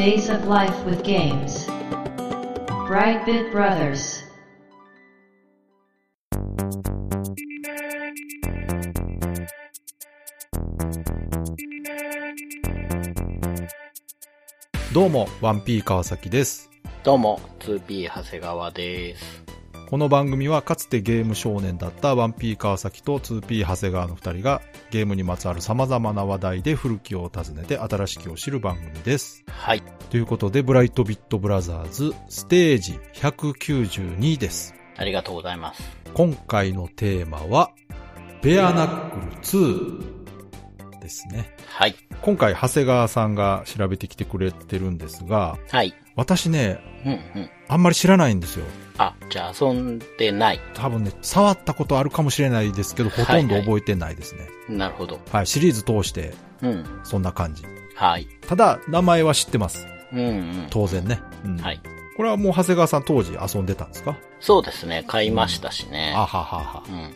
Days of Life with Games. Brightbit Brothers. どうも、1P 川崎です。どうも、2P 長谷川です。この番組はかつてゲーム少年だった 1P 川崎と 2P 長谷川の二人がゲームにまつわる様々な話題で古きを訪ねて新しきを知る番組です。はい。ということで、ブライトビットブラザーズステージ192です。ありがとうございます。今回のテーマは、ベアナックル2ですね。はい。今回、長谷川さんが調べてきてくれてるんですが、はい。私ね、うんうん。あんまり知らないんですよ。あ、じゃあ遊んでない。多分ね、触ったことあるかもしれないですけど、ほとんど覚えてないですね。なるほど。はい、シリーズ通して、うん。そんな感じ。はい。ただ、名前は知ってます。うんうん。当然ね。うんはい。これはもう長谷川さん当時遊んでたんですか？そうですね。買いましたしね。あはははう。んうん。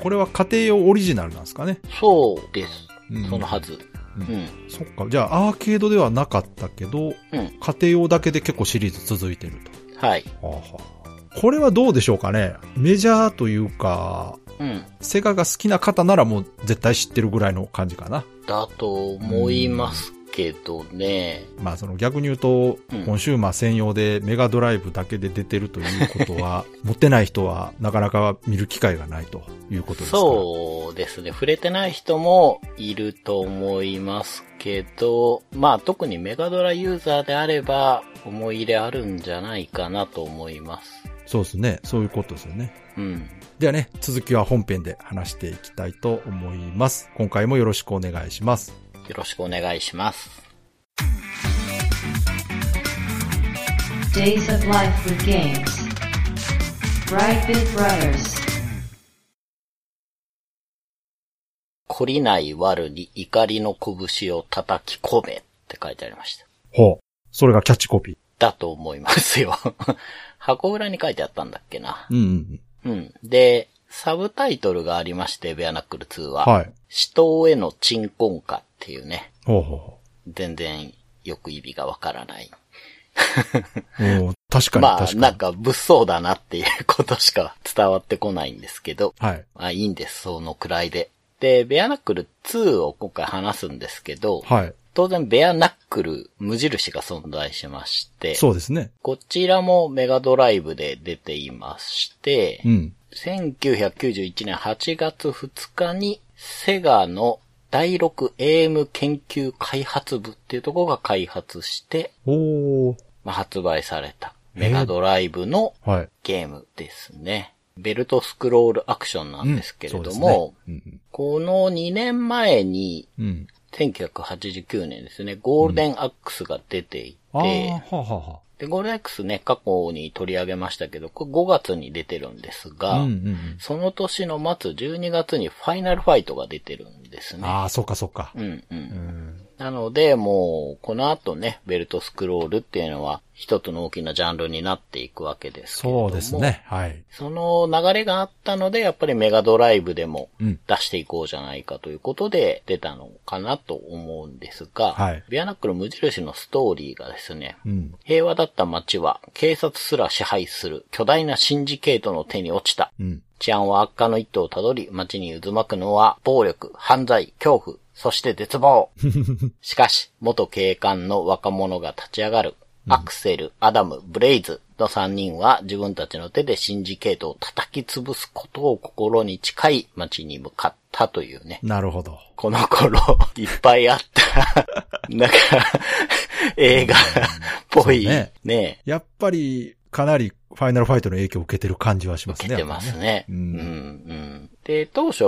これは家庭用オリジナルなんですかね？そうです。うんそのはず。ううんん。そっか。じゃあ、アーケードではなかったけど、うん。家庭用だけで結構シリーズ続いてるはい。と。はあはあこれはどうでしょうかねメジャーというか、うん。セガが好きな方ならもう絶対知ってるぐらいの感じかな。だと思いますけどね。まあその逆に言うと、うんコンシューマー専用でメガドライブだけで出てるということは、持ってない人はなかなか見る機会がないということですか？そうですね。触れてない人もいると思いますけど、まあ特にメガドラユーザーであれば思い入れあるんじゃないかなと思います。そうですね。そういうことですよね。うん。ではね、続きは本編で話していきたいと思います。今回もよろしくお願いします。よろしくお願いします。Days of Life with Games. Brightbit Brothers. 懲りない悪に怒りの拳を叩き込めって書いてありました。ほう。それがキャッチコピー。だと思いますよ。箱裏に書いてあったんだっけな。うんうんうん。で、サブタイトルがありまして、ベアナックル2うん。は。はい。死闘への鎮魂歌っていうね。ほうほうほ全然よく意味がわからない。う。おー確かにまあ。なんか物騒だなっていうことしか伝わってこないんですけど。はい。まあいいんです、そのくらいで。で、ベアナックル2を今回話すんですけど、はい。当然ベアナックル無印が存在しまして、そうですね。こちらもメガドライブで出ていまして、うん。1991年8月2日にセガの第 6AM 研究開発部っていうところが開発して。まあ、発売されたメガドライブのはい。ゲームですね。ベルトスクロールアクションなんですけれども、この2年前に、うん。うん。1989年ですね、ゴールデンアックスが出ていて、はあはあはで、ゴールデンアックスね、過去に取り上げましたけど、これ5月に出てるんですあ。が、うんうんうん。その年の末12月にファイナルファイトが出てるんですね。ああ、そっかそっか。うんうん。うん。なので、もう、この後ね、ベルトスクロールっていうのは、一つの大きなジャンルになっていくわけですけれども。そうです。ね。はい。その流れがあったので、やっぱりメガドライブでもうん出していこうじゃないかということで出たのかなと思うんですが、はいビアナックル無印のストーリーがですね、うん。平和だった街は警察すら支配する巨大なシンジケートの手に落ちた。うん。治安は悪化の一途をたどり、街に渦巻くのは暴力、犯罪、恐怖、そして絶望。しかし、元警官の若者が立ち上がる。アクセル、アダム、ブレイズの3人は自分たちの手でシンジケートを叩き潰すことを心に誓い街に向かったというね。なるほど。この頃、いっぱいあった、なんか、映画っぽい、ねね、やっぱり、かなりファイナルファイトの影響を受けてる感じはしますね。受けてますね。ううんん、うん。で、当初、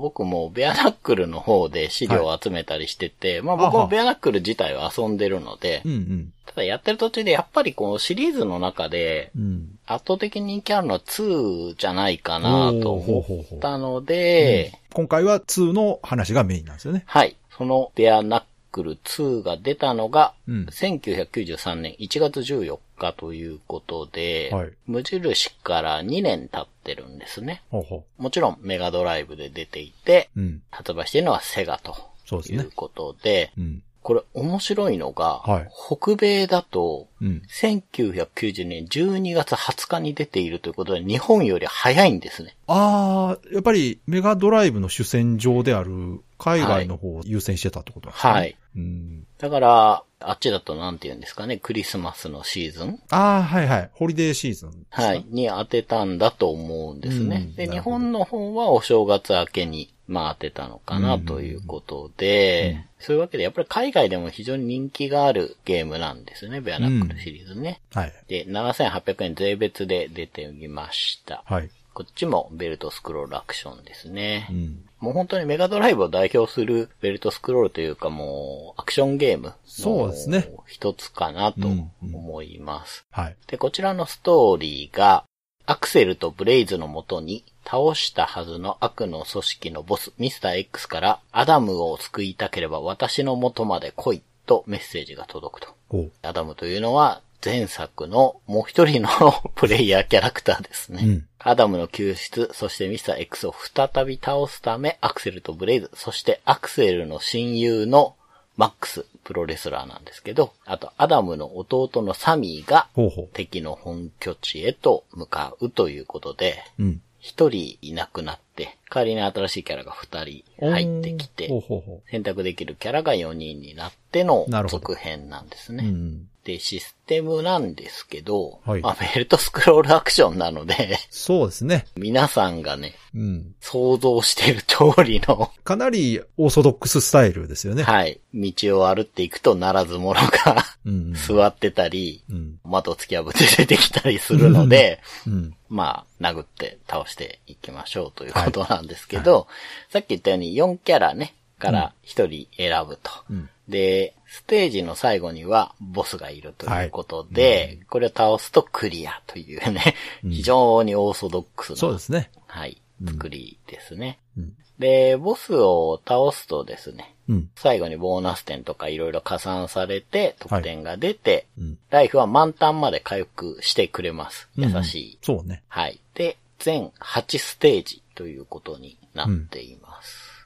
僕もベアナックルの方で資料を集めたりしてて、まあ僕あはもベアナックル自体は遊んでるので、うんうん。ただやってる途中でやっぱりこのシリーズの中で、うん。圧倒的に人気あるのは2じゃないかなと思ったので、今回は2の話がメインなんですよね。はい。そのベアナックル2が出たのが、うん1993年1月14日ということで、はい無印から2年経ってるんですね。ほうほもちろんメガドライブで出ていて、う。うん。発売しているのはセガとそうですねいうことで、うん。これ面白いのが、はい北米だと、うん。1990年12月20日に出ているということで、日本より早いんですね。ああ、やっぱりメガドライブの主戦場である海外の方を優先してたってことなんですね。はい。うん。だから、あっちだとなんて言うんですかね、クリスマスのシーズン？ああ、はいはい。ホリデーシーズンはい。。に当てたんだと思うんですね。で、日本の方はお正月明けに、まあ当てたのかなということで、そういうわけで、やっぱり海外でも非常に人気があるゲームなんですね、ベアナックルシリーズね。はい。で、7800円税別で出てみました。はい。こっちもベルトスクロールアクションですね。うん。もう本当にメガドライブを代表するベルトスクロールというかもうアクションゲームのそうですね一つかなと思います。はい。で、こちらのストーリーが、アクセルとブレイズのもとに倒したはずの悪の組織のボス、ミスター X から、アダムを救いたければ私の元まで来いとメッセージが届くと。アダムというのは前作のもう一人の プレイヤーキャラクターですね。うん。アダムの救出、そしてミスター X を再び倒すため、アクセルとブレイズ、そしてアクセルの親友のマックス、プロレスラーなんですけど、あとアダムの弟のサミーが敵の本拠地へと向かうということで、う。うん。一人いなくなって、代わりに新しいキャラが二人入ってきてほう、ほうほ選択できるキャラが4人になっての続編なんですう。ね。うん。で、システムなんですけど、はいまあ、ベルトスクロールアクションなので、そうですね。皆さんがね、うん。想像している通りの、かなりオーソドックススタイルですよね。はい、道を歩っていくとならず者がうん。座ってたり、うん。的を突き破って出てきたりするので、うん。まあ、殴って倒していきましょうということなんですけど、さっき言ったように4キャラね、から1人選ぶと。うん。で、ステージの最後にはボスがいるということで、これを倒すとクリアというね、非常にオーソドックスな、そうですね。はい、作りですね。うん。で、ボスを倒すとですね、うん。最後にボーナス点とかいろいろ加算されて、得点が出て、うん。ライフは満タンまで回復してくれます。優しい。そうね。はい。で、全8ステージということになっています。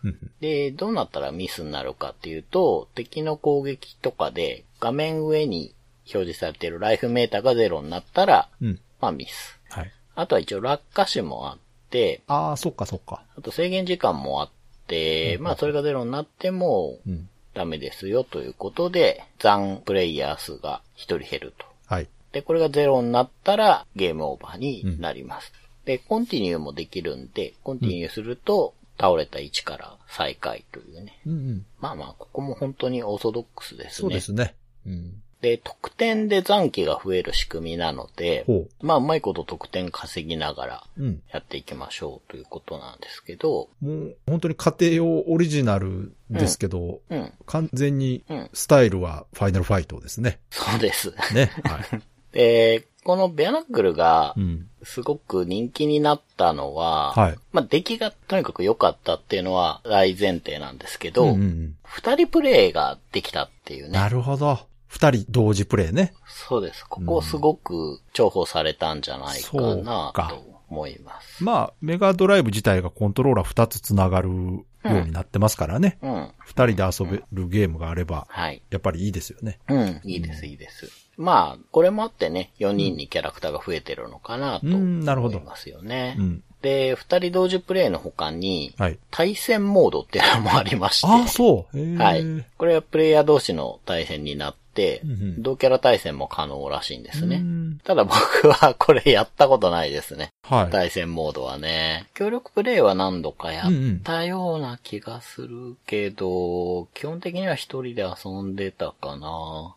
うん。で、どうなったらミスになるかっていうと、敵の攻撃とかで画面上に表示されているライフメーターがゼロになったら、うん。まあミス。はい。あとは一応落下種もあって、ああ、そっかそっか。あと制限時間もあって、まあそれがゼロになってもうん。ダメですよということで、残プレイヤー数が1人減ると。はい。で、これがゼロになったらゲームオーバーになります。で、コンティニューもできるんで、コンティニューすると倒れた位置から再開というね。うんうん。まあまあ、ここも本当にオーソドックスですね。そうですね。うん。で、得点で残機が増える仕組みなので、ほまあ、うまいこと得点稼ぎながらう。うん。やっていきましょうということなんですけど、もう、本当に家庭用オリジナルですけど、うん、完全にうん、スタイルはファイナルファイトですね。そうです。ね。はい。で、このベアナックルがう、ん。すごく人気になったのは、はい。まあ、出来がとにかく良かったっていうのは大前提なんですけど、うんうんうん二人プレイができたっていうねな。るほど。二人同時プレイね。そうです。ここすごく重宝されたんじゃないかなかと思います。まあ、メガドライブ自体がコントローラー二つ繋がるようになってますからね。うん。二人で遊べるゲームがあれば、はい。やっぱりいいですよね。うん。いいです、いいです。まあ、これもあってね、4人にキャラクターが増えてるのかなとうんなるほど思いますよねう。ん。で、二人同時プレイの他に、はい。対戦モードっていうのもありまして。ああ、そう。はい。これはプレイヤー同士の対戦になってうんうん、同キャラ対戦も可能らしいんですねう。んただ僕はこれやったことないですね。はい。対戦モードはね。協力プレイは何度かやったような気がするけど、基本的には一人で遊んでたかな。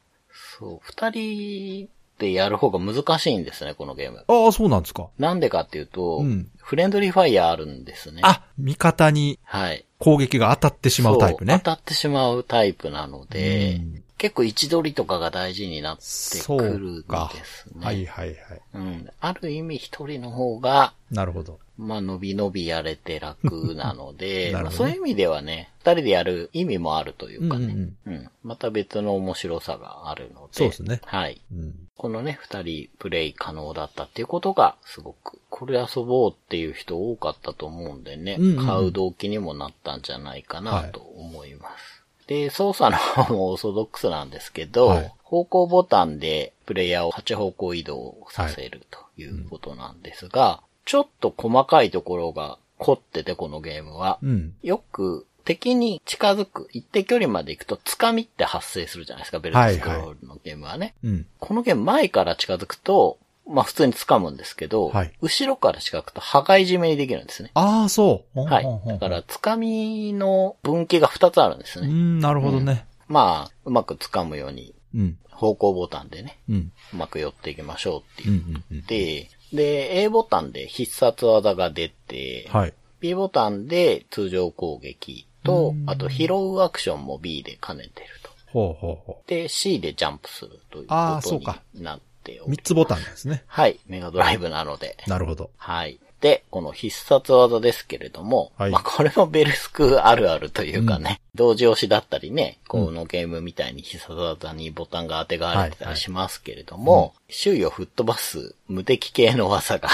そう、二人でやる方が難しいんですね、このゲーム。ああ、そうなんですか。なんでかっていうと、うんフレンドリーファイヤーあるんですね。あ、味方にはい。攻撃が当たってしまうタイプね。そう当たってしまうタイプなので、うん結構位置取りとかが大事になってそくるんです。ね。はいはいはい。うん。ある意味一人の方が、なるほど。まあ、伸び伸びやれて楽なので、ね まあそういう意味ではね、二人でやる意味もあるというかね、うんうんまた別の面白さがあるので、そうですね。はい。うん。このね、二人プレイ可能だったっていうことが、すごく、これ遊ぼうっていう人多かったと思うんでね、うんうんうん。買う動機にもなったんじゃないかなはい。と思います。で、操作の方もオーソドックスなんですけど、はい。方向ボタンでプレイヤーを8方向移動させるということなんですが、ちょっと細かいところが凝ってて、このゲームは。うん。よく敵に近づく、一定距離まで行くと、つかみって発生するじゃないですか、ベルトスクロールのゲームはね。うん。このゲーム前から近づくと、まあ普通に掴むんですけど、はい後ろから近づくと破壊締めにできるんですね。ああ、そう。はい。だから、掴みの分岐が2つあるんですね。うん、なるほどね。まあ、うまく掴むように、うん。方向ボタンでね、うん。うまく寄っていきましょうってうん。うん。うん。て、で、A ボタンで必殺技が出て、はい。B ボタンで通常攻撃とう、んあと拾うアクションも B で兼ねてると。ほうほうほで、C でジャンプするということになっておう。り三つボタンですね。はい。メガドライブなので。なるほど。はい。で、この必殺技ですけれども、はいまあこれもベルスクあるあるというかね、同時押しだったりね、このゲームみたいに必殺技にボタンが当てがわれてたりしますけれども、周囲を吹っ飛ばす無敵系の技が。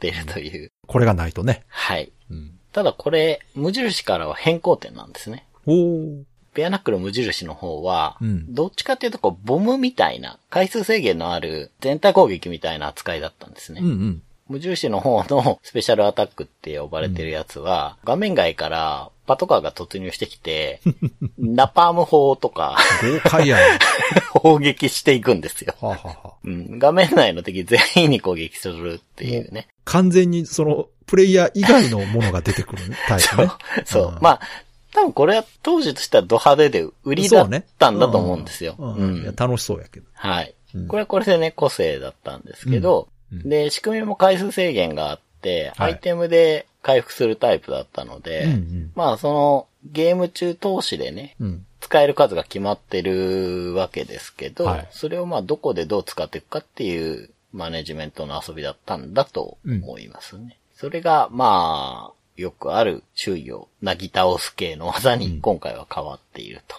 出るという。これがないとね。はい。うん。ただこれ、無印からは変更点なんですね。おー。ベアナックル無印の方は、うんどっちかっていうとこう、ボムみたいな、回数制限のある全体攻撃みたいな扱いだったんですね。うんうん。無印の方のスペシャルアタックって呼ばれてるやつは、画面外からパトカーが突入してきて、ナパーム砲とか豪快やな。砲撃していくんですよ。はあ、はうん、画面内の敵全員に攻撃するっていうね。完全にその、プレイヤー以外のものが出てくるタイプね。そう。んまあ、多分これは当時としてはド派手で売りだったんだと思うんですよ。うんうん楽しそうやけど。はいうん。これはこれでね、個性だったんですけど、うんうんで、仕組みも回数制限があって、はいアイテムで回復するタイプだったので、うんうんまあそのゲーム中通しでね、うん。使える数が決まってるわけですけど、はいそれをまあどこでどう使っていくかっていうマネジメントの遊びだったんだと思いますね。それがまあ、よくある周囲をなぎ倒す系の技に今回は変わっていると。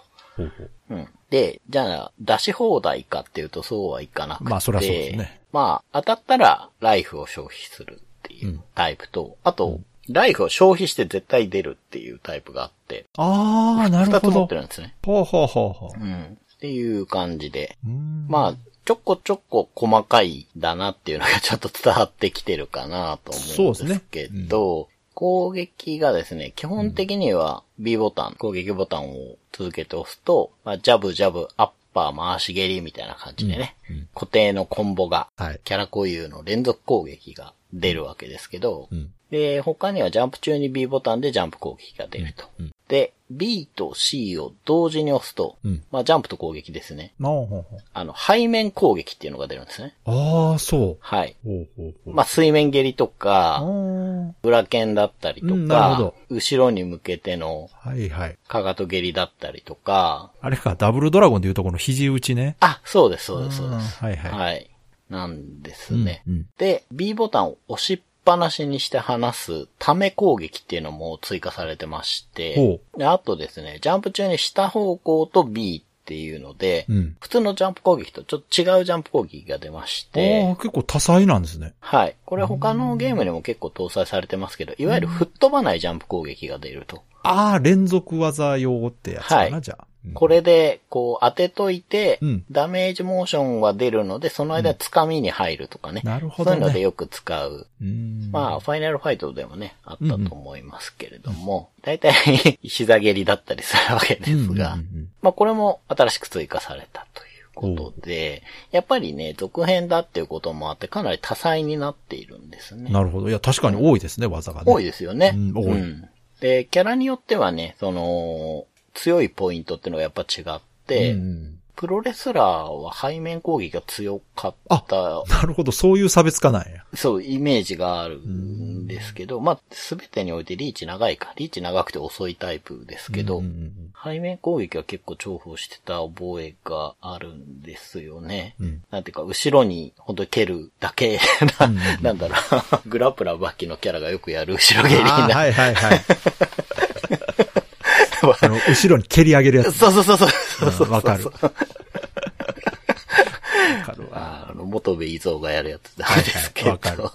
で、じゃあ、出し放題かっていうとそうはいかなくて。まあそりゃそうですね。まあ、当たったらライフを消費するっていうタイプと、あと、ライフを消費して絶対出るっていうタイプがあって、ああ、なるほど二つ持って。るんですね。ほうほうほうほう。うん。っていう感じで。うんまあ、ちょこちょこ細かいだなっていうのがちょっと伝わってきてるかなと思うんですけど、攻撃がですね、基本的には B ボタン、攻撃ボタンを続けて押すと、まあ、ジャブジャブ、アッパー、回し蹴りみたいな感じでね、うん。うん。固定のコンボが、はい。キャラ固有の連続攻撃が出るわけですけど、うん。で、他にはジャンプ中に B ボタンでジャンプ攻撃が出ると。うんで、B と C を同時に押すと、うんまあジャンプと攻撃ですね。なあの、背面攻撃っていうのが出るんですね。ああ、そう。はい。ほうほうほう。まあ水面蹴りとあか、ー裏剣だったりとかど、後ろに向けてのはいはい。かかと蹴りだったりとか、あれか、ダブルドラゴンでいうとこの肘打ちね。あ、そうです、そうです、そうです。はいはい。はい。なんですね。うんうんで、B ボタンを押しっぱなしにして離すため攻撃っていうのも追加されてまして、ほであとですね、ジャンプ中に下方向と B っていうので、う。うん。普通のジャンプ攻撃とちょっと違うジャンプ攻撃が出ましあてあ、、結構多彩なんですね。はい。これ他のゲームにも結構搭載されてますけど、いわゆる吹っ飛ばないジャンプ攻撃が出ると。ああ、連続技用ってやつかな、はいじゃあ。うんこれで、こう当てといて、うんダメージモーションは出るので、その間掴みに入るとかね。なるほどねそういうのでよく使う。うん。まあ、ファイナルファイトでもね、あったと思いますけれども、大体、膝蹴りだったりするわけですが、うんうんうんまあ、これも新しく追加されたということで、やっぱりね、続編だっていうこともあって、かなり多彩になっているんですね。なるほど。いや、確かに多いですね、技がね。多いですよね。うん多いで、キャラによってはね、その、強いポイントっていうのがやっぱ違って、うんプロレスラーは背面攻撃が強かった、なるほど、そういう差別化なんや。そう、イメージがあるんですけど、まあ、すべてにおいてリーチ長いか。リーチ長くて遅いタイプですけど、うんうん背面攻撃は結構重宝してた覚えがあるんですよね。うんなんていうか、後ろに本当に蹴るだけな、なんだろう、グラップラーバッキのキャラがよくやる後ろ蹴りな。はいはいはい。あの、後ろに蹴り上げるやつ。そうそうそうそうそうんわかる。わかるわ。あの、元部伊蔵がやるやつですけど。はいはいわかる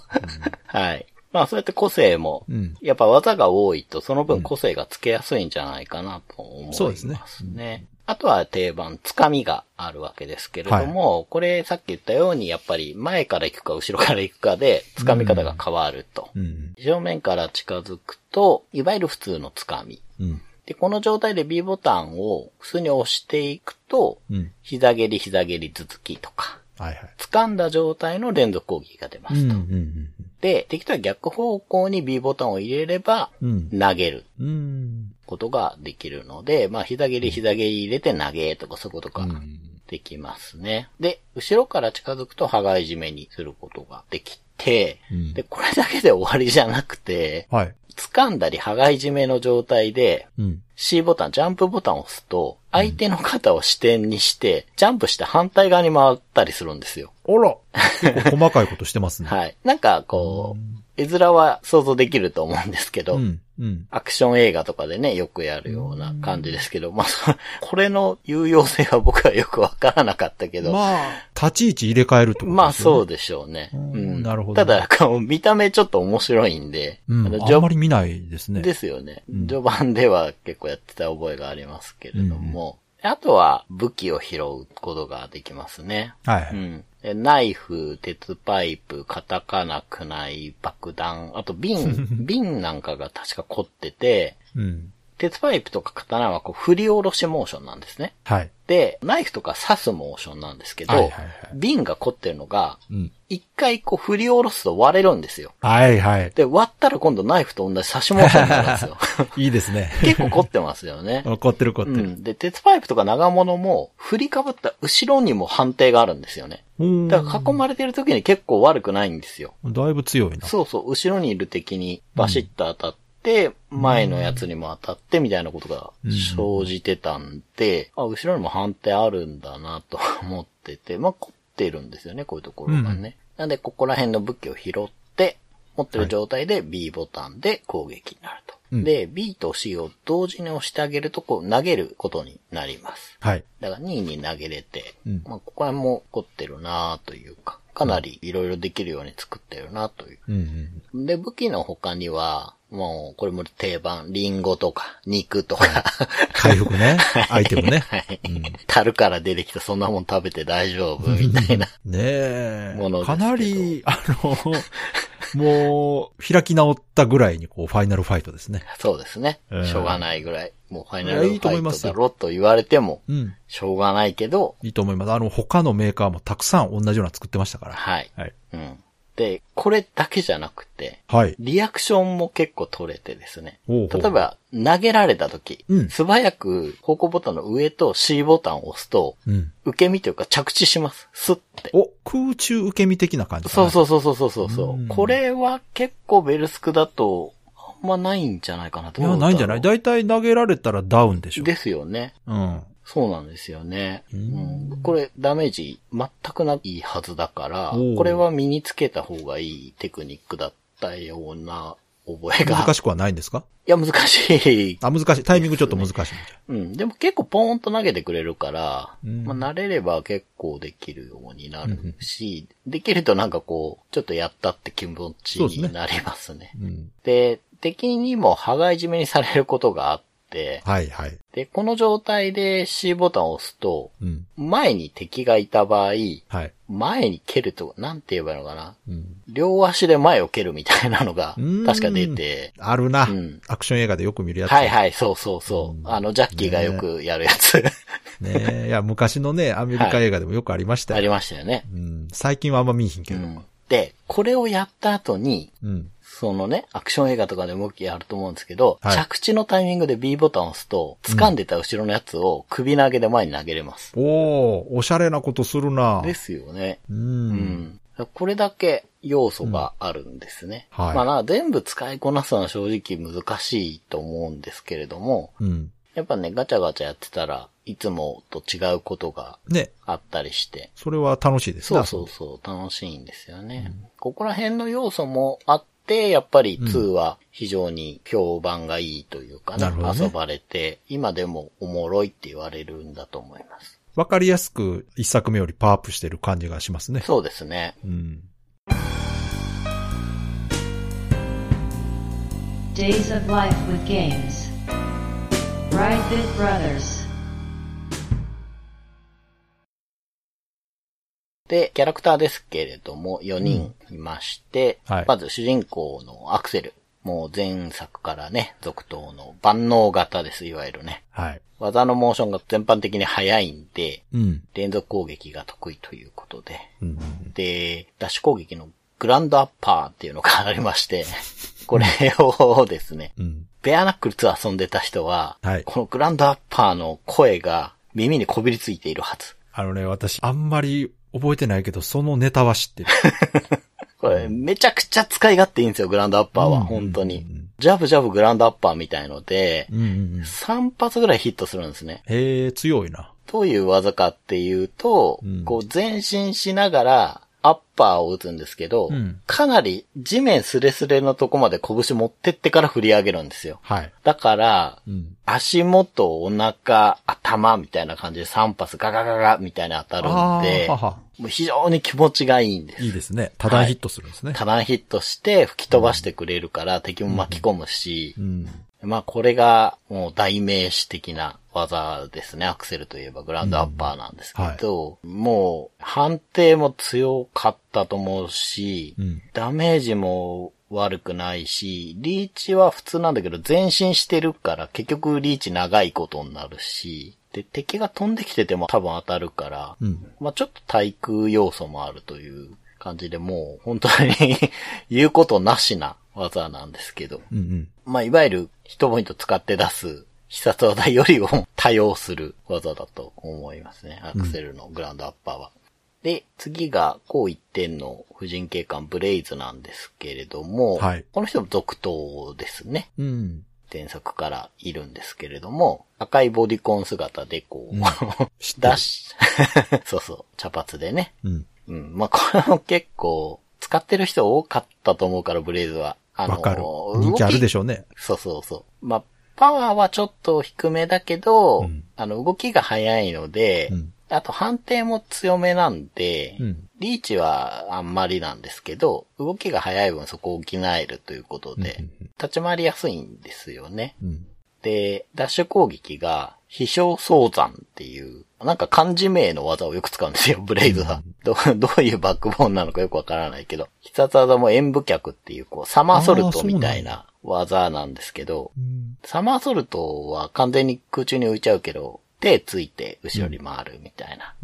はい。まあそうやって個性も、うん。やっぱ技が多いとその分個性がつけやすいんじゃないかなと思いますね。そうですねあとは定番、つかみがあるわけですけれども、これさっき言ったようにやっぱり前から行くか後ろから行くかで、つかみ方が変わると。うん。正面から近づくと、いわゆる普通のつかみ。うん。で、この状態で B ボタンを普通に押していくと、うん。膝蹴り膝蹴り続きとか、はいはい。掴んだ状態の連続攻撃が出まうん。うすと。ん。で、敵とは逆方向に B ボタンを入れれば、うん。投げるうん。ことができるので、まあ、膝蹴り膝蹴り入れて投げとかそういうことがうん。できますね。で、後ろから近づくと羽交い締めにすることができて、うんで、これだけで終わりじゃなくて、はい。掴んだり羽交い締めの状態で、うん。C ボタン、ジャンプボタンを押すと、相手の肩を支点にして、ジャンプして反対側に回ったりするんですよ。あら 細かいことしてますね。はい。なんか、こう、絵面は想像できると思うんですけど、うん。うん。アクション映画とかでね、よくやるような感じですけど、まあ、そ これの有用性は僕はよくわからなかったけど、まあ、まあ、立ち位置入れ替えるってことですよね。そうでしょうね。うんうん。なるほどただ、見た目ちょっと面白いんで、うん。あんまり見ないですね。ですよね。うん序盤では結構やってた覚えがありますけれども、あとは武器を拾うことができますね。はいはい。うん。でナイフ、鉄パイプ、カタカナ、クナイ、爆弾、あと瓶、瓶なんかが確か凝ってて、うん。鉄パイプとか刀はこう振り下ろしモーションなんですね。はい。で、ナイフとか刺すモーションなんですけど、はいはいはい瓶が凝ってるのが、うん。一回こう振り下ろすと割れるんですよ。はいはい。で、割ったら今度ナイフと同じ刺しモーションになるんですよ。いいですね。結構凝ってますよね。凝ってる凝ってる。うん。で、鉄パイプとか長物も、振りかぶった後ろにも判定があるんですよね。うんだから囲まれてる時に結構悪くないんですよ。だいぶ強いな。そうそう、後ろにいる敵にバシッと当たって、前のやつにも当たってみたいなことが生じてたんで、あ、後ろにも判定あるんだなと思ってて、まあ、凝ってるんですよね、こういうところがね。なんで、ここら辺の武器を拾って、持ってる状態で B ボタンで攻撃になると。うんで、B と C を同時に押してあげると、こう投げることになります。はい。だから2位に投げれて、うんまあ、ここら辺も凝ってるなというか、かなり色々できるように作ってるなという。うんうん。で、武器の他には、もう、これも定番、リンゴとか、肉とか、回復ね。アイテムね。はい。樽から出てきたそんなもん食べて大丈夫？みたいな。ねえもの。かなり、あの、もう、開き直ったぐらいにこう、ファイナルファイトですね。そうですね。えーしょうがないぐらい。もうファイナルファイトだろと言われても、うん。しょうがないけど、いいと思います。あの、他のメーカーもたくさん同じような作ってましたから。はい。はい。うん。で、これだけじゃなくて、はい。リアクションも結構取れてですね。ほうほう例えば、投げられた時、うん素早く方向ボタンの上と C ボタンを押すと、うん。受け身というか着地します。スッて。お、空中受け身的な感じそうそうそうそうそうそうそううんこれは結構ベルスクだと、あんまないんじゃないかなといや、思うだろう。ないんじゃない？だいたい投げられたらダウンでしょ。ですよね。うん。そうなんですよね。ううんん、これダメージ全くないはずだからこれは身につけた方がいいテクニックだったような覚えが。難しくはないんですか？いや、難しい。あ、難しい。タイミングちょっと難しいうん。でも結構ポーンと投げてくれるから、うんまあ慣れれば結構できるようになるし、できるとなんかこう、ちょっとやったって気持ちになりますね。うん。で、敵にも羽交い締めにされることがあって、はいはい。で、この状態で C ボタンを押すと、うん。前に敵がいた場合、はい。前に蹴ると、なんて言えばいいのかな？うん。両足で前を蹴るみたいなのがうん、確か出て、あるな、うんアクション映画でよく見るやつ。はいはい、そうそうそう。うんあの、ジャッキーがよくやるやつ。ねえ。いや、昔のね、アメリカ映画でもよくありましたよ。ありましたよね。うん。最近はあんま見えひんけど。うん。で、これをやった後に、うん。そのね、アクション映画とかでもよくやると思うんですけど、はい着地のタイミングで B ボタンを押すと、掴んでた後ろのやつを首投げで前に投げれます。おー、おしゃれなことするなですよね。う。うんん。これだけ要素があるんですね。うんはいまあな、全部使いこなすのは正直難しいと思うんですけれども、うん。やっぱね、ガチャガチャやってたらいつもと違うことがね。あったりして、それは楽しいですね。そうそうそう、楽しいんですよね。ここら辺の要素もあって、やっぱり2は非常に評判がいいというかね、なるほどね遊ばれて、今でもおもろいって言われるんだと思います。わかりやすく一作目よりパワーアップしてる感じがしますね。そうですね。うん。Days of Life with Games. Brightbit Brothers. で、キャラクターですけれども、4人いまして、うんはいまず主人公のアクセル。もう前作からね、続投の万能型です、いわゆるね。はい。技のモーションが全般的に速いんで、うん。連続攻撃が得意ということで。うん。で、ダッシュ攻撃のグランドアッパーっていうのがありまして、これをですね、うん。ベアナックル2遊んでた人は、はいこのグランドアッパーの声が耳にこびりついているはず。あのね、私、あんまり覚えてないけど、そのネタは知ってる。これ、めちゃくちゃ使い勝手いいんですよ、グランドアッパーは、うん本当にうん。ジャブジャブグランドアッパーみたいので、うんうんうん。3発ぐらいヒットするんですね。へえ、強いな。どういう技かっていうと、うんこう前進しながら、アッパーを打つんですけど、うんかなり地面スレスレのとこまで拳持ってってから振り上げるんですよ。はい。だから、うん。足元、お腹、頭みたいな感じで3発ガガガガみたいに当たるんではは。もう非常に気持ちがいいんです。いいですね。多段ヒットするんですね。多段ヒットして吹き飛ばしてくれるから敵も巻き込むしう、ん。まあこれがもう代名詞的な技ですね。アクセルといえばグランドアッパーなんですけど、もう判定も強かったと思うし、うん。ダメージも悪くないし、リーチは普通なんだけど前進してるから結局リーチ長いことになるし、で、敵が飛んできてても多分当たるから、うん。まあちょっと対空要素もあるという感じでもう本当に 言うことなしな技なんですけど。うんうん。まあいわゆるヒットポイント使って出す必殺技よりも 多用する技だと思いますね。アクセルのグランドアッパーは。で、次が、こう一点の婦人警官ブレイズなんですけれども、はいこの人も続投ですね。うん。前作からいるんですけれども、赤いボディコン姿でこう、知ってるダッシュ、そうそう、茶髪でね。うん。うん。まあ、これも結構、使ってる人多かったと思うから、ブレイズは。あわかる。人気あるでしょうね。そうそうそう。まあ、パワーはちょっと低めだけど、うんあの、動きが速いので、うんあと判定も強めなんで、うん。リーチはあんまりなんですけど、動きが速い分そこを補えるということで、立ち回りやすいんですよね。うん。で、ダッシュ攻撃が、飛翔早山っていう、なんか漢字名の技をよく使うんですよ、ブレイズは。どう どういうバックボーンなのかよくわからないけど、必殺技も演武脚っていう、こう、サマーソルトみたいな技なんですけど、うん。サマーソルトは完全に空中に浮いちゃうけど、手ついて後ろに回るみたいな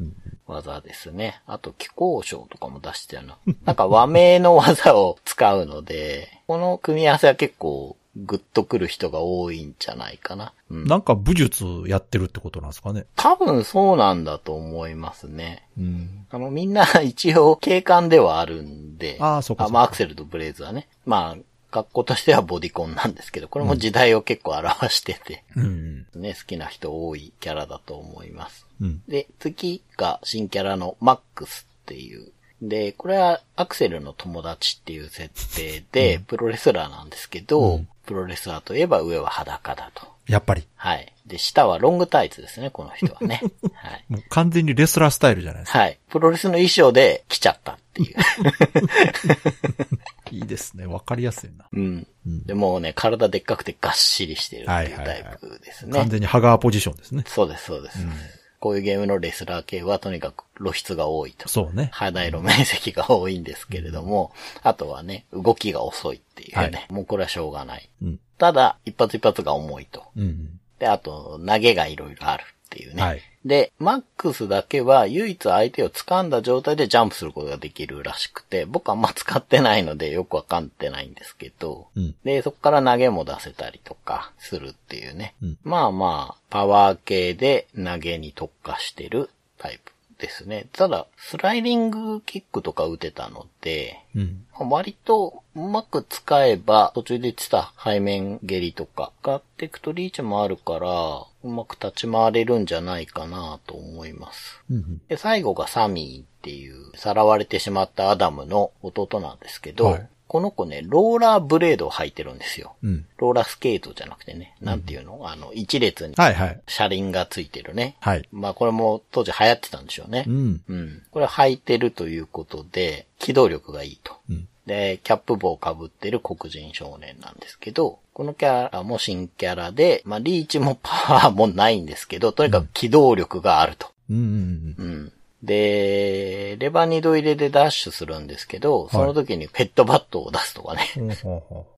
技ですね。あと、気候賞とかも出してるな。なんか和名の技を使うので、この組み合わせは結構グッとくる人が多いんじゃないかな。うん。なんか武術やってるってことなんですかね。多分そうなんだと思いますね。うん。あの、みんな一応警官ではあるんで。あーそうかそうかまあ、アクセルとブレイズはね。まあ、格好としてはボディコンなんですけど、これも時代を結構表してて、うん。ね、好きな人多いキャラだと思います。うん。で、次が新キャラのマックスっていう。で、これはアクセルの友達っていう設定で、プロレスラーなんですけど、うんプロレスラーといえば上は裸だと。やっぱり。はい。で、下はロングタイツですね、この人はね。はい。もう完全にレスラースタイルじゃないですか。はい。プロレスの衣装で来ちゃったっていう。いいですね。わかりやすいな。うん。うんでもうね、体でっかくてがっしりしてるっていうはいはいはいタイプですね。完全にハガーポジションですね。そうです、そうです。こういうゲームのレスラー系はとにかく露出が多いと。そうね。肌色面積が多いんですけれども、あとはね、動きが遅いっていうね。はいもうこれはしょうがない。うん。ただ、一発一発が重いと。うん。で、あと、投げがいろいろあるっていうね。はいで、マックスだけは唯一相手を掴んだ状態でジャンプすることができるらしくて、僕はあんま使ってないのでよくわかってないんですけど、うんで、そこから投げも出せたりとかするっていうね。うんまあまあ、パワー系で投げに特化してるタイプですね。ただ、スライディングキックとか打てたので、うん。割とうまく使えば、途中で言ってた背面蹴りとか、使っていくとリーチもあるから、うまく立ち回れるんじゃないかなと思います。うん。で、最後がサミーっていう、さらわれてしまったアダムの弟なんですけど、はいこの子ね、ローラーブレードを履いてるんですよ。うん。ローラースケートじゃなくてね、なんていうの？あの、一列にはいはい。車輪がついてるね。はい。まあこれも当時流行ってたんでしょうね。うん。うん。これ履いてるということで、機動力がいいと。うん。で、キャップ帽を被ってる黒人少年なんですけど、このキャラも新キャラで、まあ、リーチもパワーもないんですけど、とにかく機動力があると。うんうんうん。で、レバー二度入れでダッシュするんですけど、その時にペットバットを出すとかね。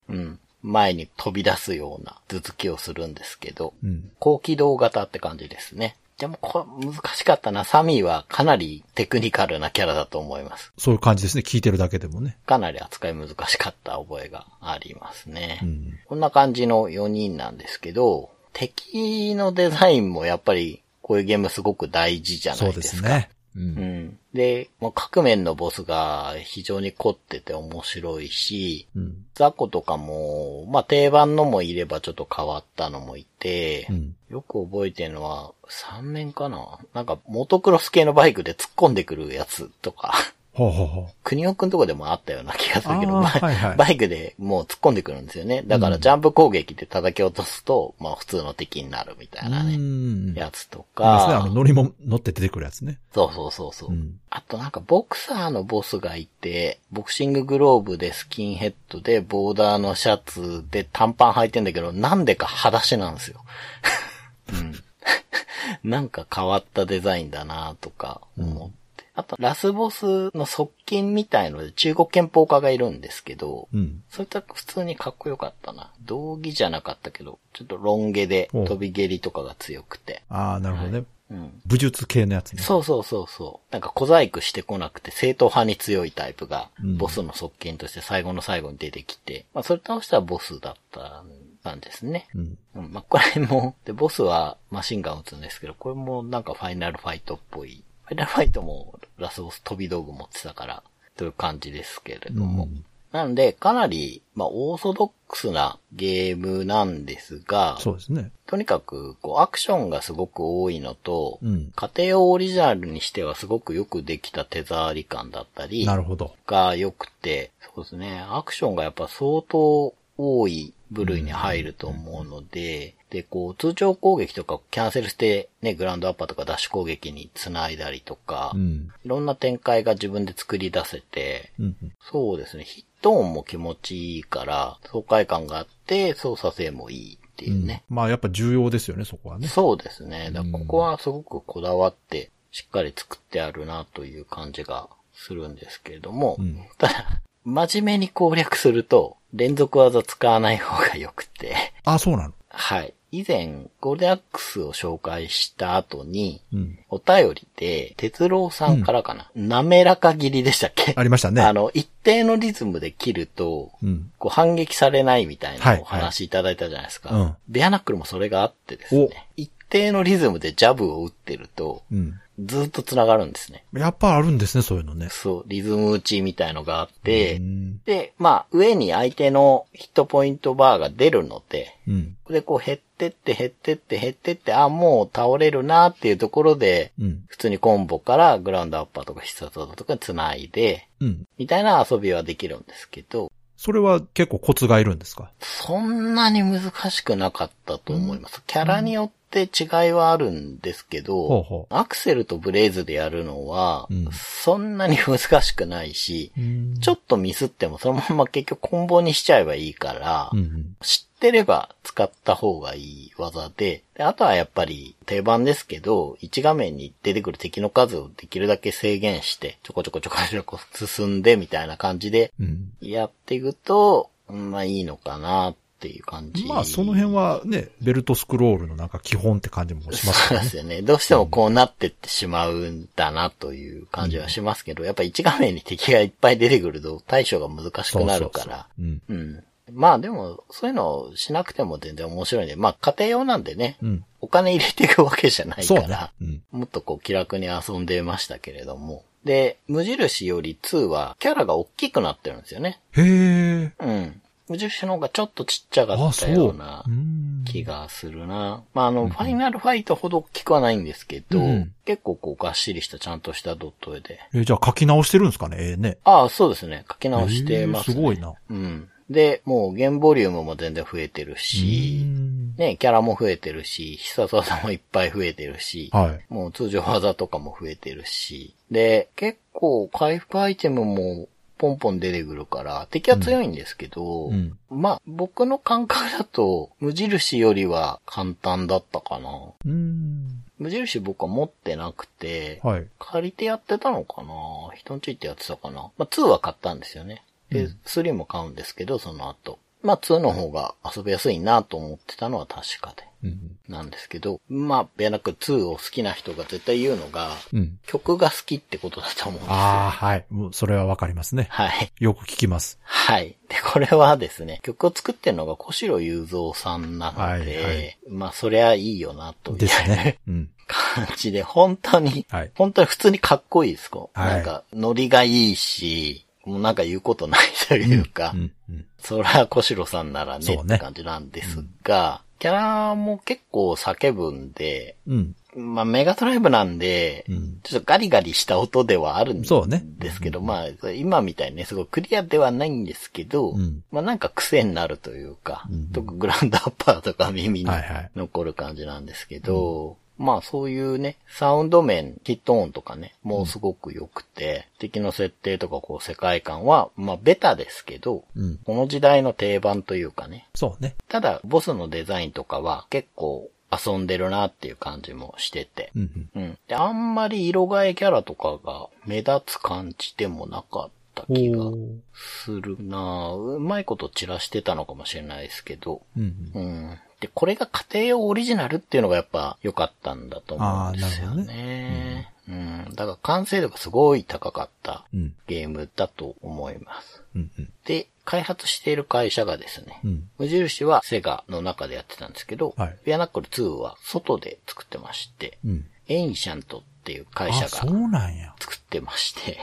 うん。前に飛び出すような頭突きをするんですけど、う。うん。高機動型って感じですね。でもこれ難しかったな。サミーはかなりテクニカルなキャラだと思います。そういう感じですね。聞いてるだけでもね。かなり扱い難しかった覚えがありますね。うん。こんな感じの4人なんですけど、敵のデザインもやっぱりこういうゲームすごく大事じゃなそいうでか。ですすね。う。うんん。で、もう各面のボスが非常に凝ってて面白いし、うん。雑魚とかも、まあ定番のもいればちょっと変わったのもいて、うん。よく覚えてるのは3面かな？なんかモトクロス系のバイクで突っ込んでくるやつとか、ほうほうほ国尾くんとこでもあったような気がするけど、はいはいバイクでもう突っ込んでくるんですよね。だからジャンプ攻撃で叩き落とすと、まあ普通の敵になるみたう。いなね、ん。やつといいですね。あかの、、乗りも乗って出てくるやつね。そうそうそうそう。うん。あとなんかボクサーのボスがいて、ボクシンググローブでスキンヘッドでボーダーのシャツで短パン履いてんだけど、なんでか裸足なんですよ。うん。なんか変わったデザインだなとか思って。あと、ラスボスの側近みたいので中国憲法家がいるんですけど、うん。そういった普通にかっこよかったな。道着じゃなかったけど、ちょっとロン毛でお飛び蹴りとかが強くて。ああ、なるほどね。うん。武術系のやつね。そうそうそうそう。なんか小細工してこなくて正統派に強いタイプが、うんボスの側近として最後の最後に出てきて、まあそれ倒したらボスだったんですね。うん。うん、まあこれも、で、ボスはマシンガン撃つんですけど、これもなんかファイナルファイトっぽい。ファイナルファイトもラスボス飛び道具持ってたから、という感じですけれども。うんなんで、かなり、まあ、オーソドックスなゲームなんですが、そうですね。とにかく、こう、アクションがすごく多いのと、うん。家庭用オリジナルにしてはすごくよくできた手触り感だったり、なるほど。が良くて、そうですね、アクションがやっぱ相当多い部類に入ると思うので、で、こう、通常攻撃とかキャンセルして、ね、グラウンドアッパーとかダッシュ攻撃に繋いだりとか、うん。いろんな展開が自分で作り出せて、うん。そうですね、ヒット音も気持ちいいから、爽快感があって、操作性もいいっていうね。まあやっぱ重要ですよね、そこはね。そうですね。だここはすごくこだわって、しっかり作ってあるなという感じがするんですけれども、うんただ、真面目に攻略すると、連続技使わない方が良くて、あ、そうなの？はい。以前、ゴールデンアックスを紹介した後に、うん。お便りで、哲郎さんからかな、滑らか切りでしたっけ？ありましたね。あの、一定のリズムで切ると、うん。こう反撃されないみたいはいなお話いただいたじゃないですか。うんベアナックルもそれがあってですね。一定のリズムでジャブを打ってると、うん。ずっと繋がるんですね。やっぱあるんですね、そういうのね。そう、リズム打ちみたいのがあって、うん。で、まあ、上に相手のヒットポイントバーが出るので、うん。で、こう減ってって減ってって減ってって、あ、もう倒れるなっていうところで、うん。普通にコンボからグラウンドアッパーとか必殺技とかに繋いで、うん。みたいな遊びはできるんですけど、それは結構コツがいるんですか？そんなに難しくなかったと思います。キャラによって違いはあるんですけど、ほうほアクセルとブレイズでやるのは、うんそんなに難しくないし、う。うんちょっとミスってもそのまま結局コンボにしちゃえばいいから、うん。知ってれば使った方がいい技でで、あとはやっぱり定番ですけど、1画面に出てくる敵の数をできるだけ制限して、ちょこちょこちょこちょこ進んでみたいな感じでうん。やっていくと、まあいいのかなっていう感じ。まあその辺はね、ベルトスクロールのなんか基本って感じもしますそう。ですよね。どうしてもこうなってってしまうんだなという感じはしますけど、やっぱ1画面に敵がいっぱい出てくると対処が難しくなるから。そうそうそううん。うん。まあでも、そういうのをしなくても全然面白いんで、まあ家庭用なんでね、うん。お金入れていくわけじゃないから、。うん。もっとこう気楽に遊んでましたけれども。で、無印より2はキャラが大きくなってるんですよね。へえ。うん。無印の方がちょっとちっちゃかあ、った。ようなうん気がするな。まあ、あの、ファイナルファイトほど大きくはないんですけど、うん結構こうがっしりしたちゃんとしたドット絵で。え、じゃあ書き直してるんですかね？ええね。ああ、そうですね。書き直してますね。へえすごいな。うん。で、もう、ゲームボリュームも全然増えてるし、うんね、キャラも増えてるし、必殺技もいっぱい増えてるし、はい。もう通常技とかも増えてるし、で、結構回復アイテムもポンポン出てくるから、敵は強いんですけど、うん。まあ、僕の感覚だと、無印よりは簡単だったかな。うん。無印僕は持ってなくて、はい。借りてやってたのかな人んち行ってやってたかなまあ、2は買ったんですよね。で、うん3も買うんですけど、その後。まあ、2の方が遊びやすいなと思ってたのは確かで。うん。なんですけど、まあ、ベアナックル2を好きな人が絶対言うのが、うん。曲が好きってことだと思うんですよ。ああ、はい。もう、それはわかりますね。はい。よく聞きます。はい。で、これはですね、曲を作ってるのが小城雄三さんなので、はいはいまあ、そりゃいいよな、というですね。うん。感じで、本当に、はい本当に普通にかっこいいです、こう。はいなんか、ノリがいいし、もうなんか言うことないというか、うん。うん。そりゃ小城さんならね、って感じなんですが、キャラも結構叫ぶんで、うん。まあ、メガドライブなんで、うん。ちょっとガリガリした音ではあるんですけど、まあ、今みたいにね、すごいクリアではないんですけど、うん。まあなんか癖になるというか、うん特にグランドアッパーとか耳にはいはい。残る感じなんですけど、まあそういうね、サウンド面、ヒット音とかね、もうすごく良くて、敵の設定とかこう世界観は、まあベタですけど、うん。この時代の定番というかね、そうね。ただボスのデザインとかは結構遊んでるなっていう感じもしてて、うん。うん。で、あんまり色替えキャラとかが目立つ感じでもなかった気がするなぁうまいこと散らしてたのかもしれないですけど。うん。うん。で、これが家庭用オリジナルっていうのがやっぱ良かったんだと思うんですよあーなるほどね。うん。だから完成度がすごい高かったうん。ゲームだと思います。うん。うん。で、開発している会社がですね、うん。無印はセガの中でやってたんですけど、はいビアナックル2は外で作ってまして、うん。エンシャントっていう会社がうなんや。作ってまして。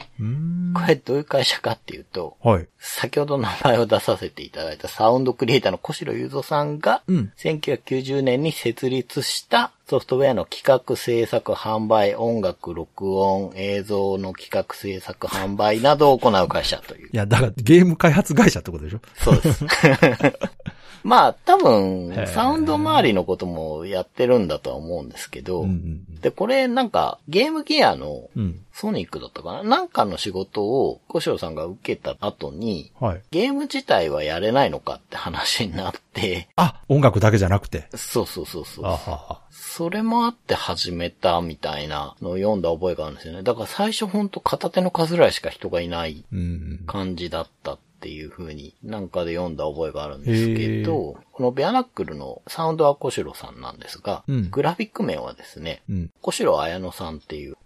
これどういう会社かっていうと、はい。先ほど名前を出させていただいたサウンドクリエイターの小城雄三さんが、うん。1990年に設立したソフトウェアの企画制作販売、音楽録音、映像の企画制作販売などを行う会社というい。や、だからゲーム開発会社ってことでしょ？そうです。まあ多分サウンド周りのこともやってるんだとは思うんですけど、うんうんで、これなんかゲームギアのうん。うん。ソニックだったかな？なんかの仕事を小城さんが受けた後に、はい。ゲーム自体はやれないのかって話になって、あ、音楽だけじゃなくて？そうそうそうそうあ。はは。それもあって始めたみたいなのを読んだ覚えがあるんですよね。だから最初ほんと片手の数ぐらいしか人がいないうん。感じだったっていう風になんかで読んだ覚えがあるんですけど、このベアナックルのサウンドは小城さんなんですが、うんグラフィック面はですね、うん。小城綾乃さんっていう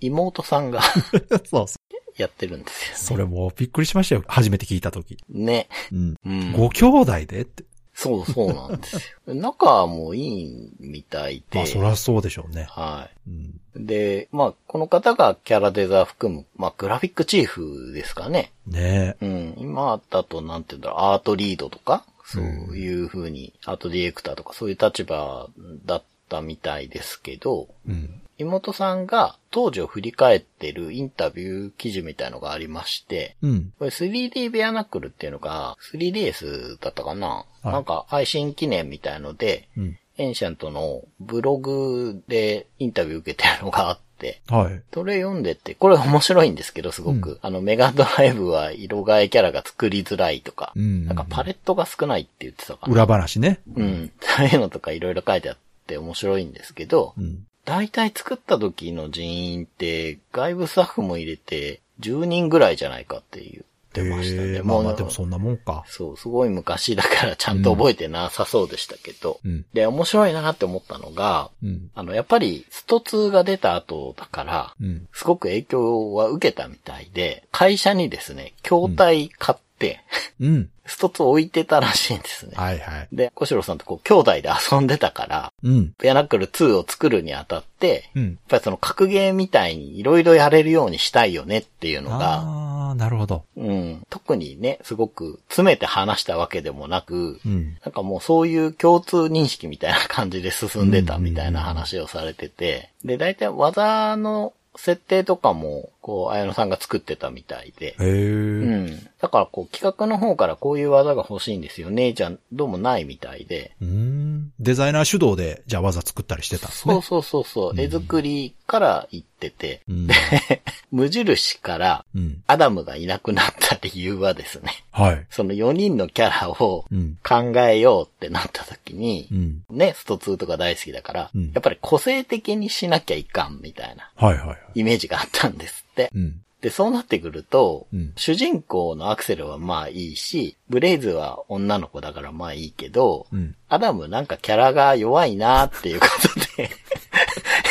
妹さんが そうそやってるんですよ、ね。う。それもびっくりしましたよ。初めて聞いたとき。ね。うん。うん。ご兄弟でって。そうそうなんですよ。仲もいいみたいで。まあ、そりゃそうでしょうね。はうん。い。で、まあ、この方がキャラデザー含む、まあ、グラフィックチーフですかね。ねえ。うん。今だと、なんて言うんだろう、アートリードとか、そういう風に、アートディレクターとか、そういう立場だったみたいですけど、うん。妹さんが当時を振り返ってるインタビュー記事みたいのがありまして、うん。これ 3D ベアナックルっていうのが 3DS だったかな、はいなんか配信記念みたいので、うん。エンシャントのブログでインタビュー受けてるのがあって、はい。それ読んでて、これ面白いんですけど、すごく。あの、メガドライブは色替えキャラが作りづらいとか、うんなんかパレットが少ないって言ってたかな。裏話ね。うん。そういうのとかいろいろ書いてあって面白いんですけど、うん。大体作った時の人員って、外部スタッフも入れて10人ぐらいじゃないかって言ってましたね。ええまあまあうでもそんなもんか。そう、すごい昔だからちゃんと覚えてなさそうでしたけど。うん。で、面白いなって思ったのが、うん。あの、やっぱりスト2が出た後だから、うん。すごく影響は受けたみたいで、会社にですね、筐体買って、うん。スト2置いてたらしいんですね。はいはい。で、小城さんとこう、兄弟で遊んでたから、うん。ペアナックル2を作るにあたって、うん。やっぱりその格ゲーみたいにいろいろやれるようにしたいよねっていうのが、ああ、なるほど。うん、特にね、すごく詰めて話したわけでもなく、うん。なんかもうそういう共通認識みたいな感じで進んでたみたいな話をされてて、で、大体技の設定とかも、こう、綾野さんが作ってたみたいで。へえ。うん。だからこう、企画の方からこういう技が欲しいんですよね、じゃどうもないみたいで。うん。デザイナー主導で、じゃあ技作ったりしてたんですね。そうそうそうそう、絵作りから言ってて、うん。無印からうん。アダムがいなくなった理由はですね、はい。その4人のキャラをうん。考えようってなった時にう、ん。ね、スト2とか大好きだから、うんやっぱり個性的にしなきゃいかんみたいなはいはいはい。イメージがあったんです。うん。で、そうなってくると、うん主人公のアクセルはまあいいし、ブレイズは女の子だからまあいいけど、うん。アダムなんかキャラが弱いなっていうことで、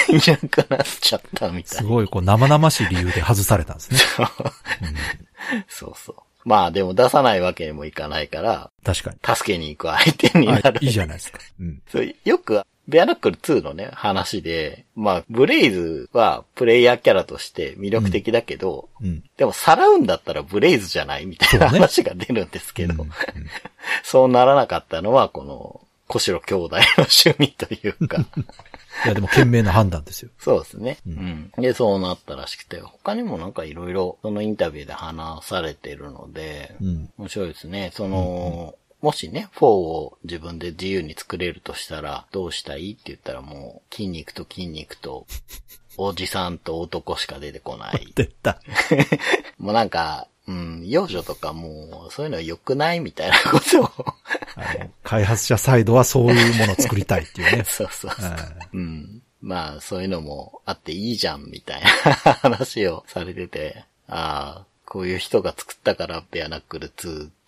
いなくなっちゃったみたいな。すごい、こう、生々しい理由で外されたんですね。そうそう。まあでも出さないわけにもいかないから、確かに。助けに行く相手になある。いいじゃないですか。うん。そうよく、ベアナックル2のね、話で、まあ、ブレイズはプレイヤーキャラとして魅力的だけど、うん。でもさらうんだったらブレイズじゃないみたいなそうね話が出るんですけど、うんそうならなかったのは、この、小城兄弟の趣味というか、いや、でも、賢明な判断ですよ。そうですね。ううんん。で、そうなったらしくて、他にもなんかいろいろ、そのインタビューで話されてるので、うん。面白いですね。その、もしね、4を自分で自由に作れるとしたら、どうしたいって言ったらもう、筋肉と筋肉と、おじさんと男しか出てこない。出た。もうなんか、うん、幼女とかもう、そういうの良くないみたいなことを。開発者サイドはそういうものを作りたいっていうね。そうそうそう。うんうん。まあ、そういうのもあっていいじゃん、みたいな話をされてて、ああ、こういう人が作ったから、ベアナックル2って、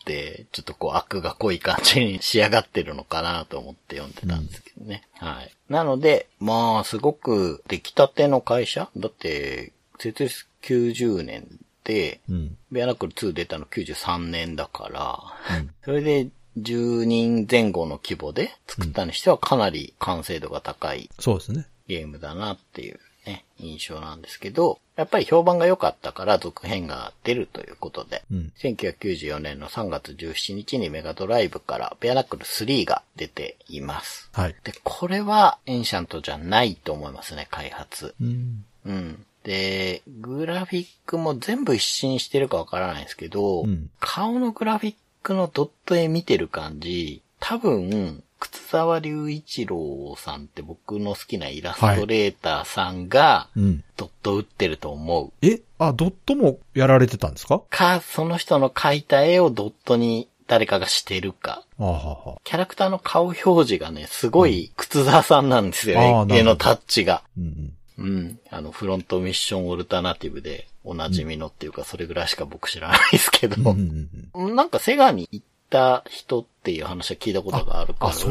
ちょっとこう悪が濃い感じに仕上がってるのかなと思って読んでたんですけどね。はい。なので、まあ、すごく出来たての会社？だって、設立90年で、うん。ベアナックル2出たの93年だから、うん それで10人前後の規模で作ったにしてはかなり完成度が高いそうですね。ゲームだなっていうね、印象なんですけど、やっぱり評判が良かったから続編が出るということで、うん。1994年の3月17日にメガドライブからベアナックル3が出ています。はい。で、これはエンシャントじゃないと思いますね、開発。うん。うん。で、グラフィックも全部一新してるかわからないですけど、うん顔のグラフィックのドット絵見てる感じ、多分、靴沢隆一郎さんって僕の好きなイラストレーターさんが、うん。ドット打ってると思う。え？あ、ドットもやられてたんですか？か、その人の描いた絵をドットに誰かがしてるか。あはは。キャラクターの顔表示がね、すごい靴沢さんなんですよ、あーなるほど絵のタッチが。うんうん。あの、フロントミッションオルタナティブでおなじみのっていうか、それぐらいしか僕知らないですけど、うん。うんうんうん。なんかセガに行った人っていう話は聞いたことがあるから、そ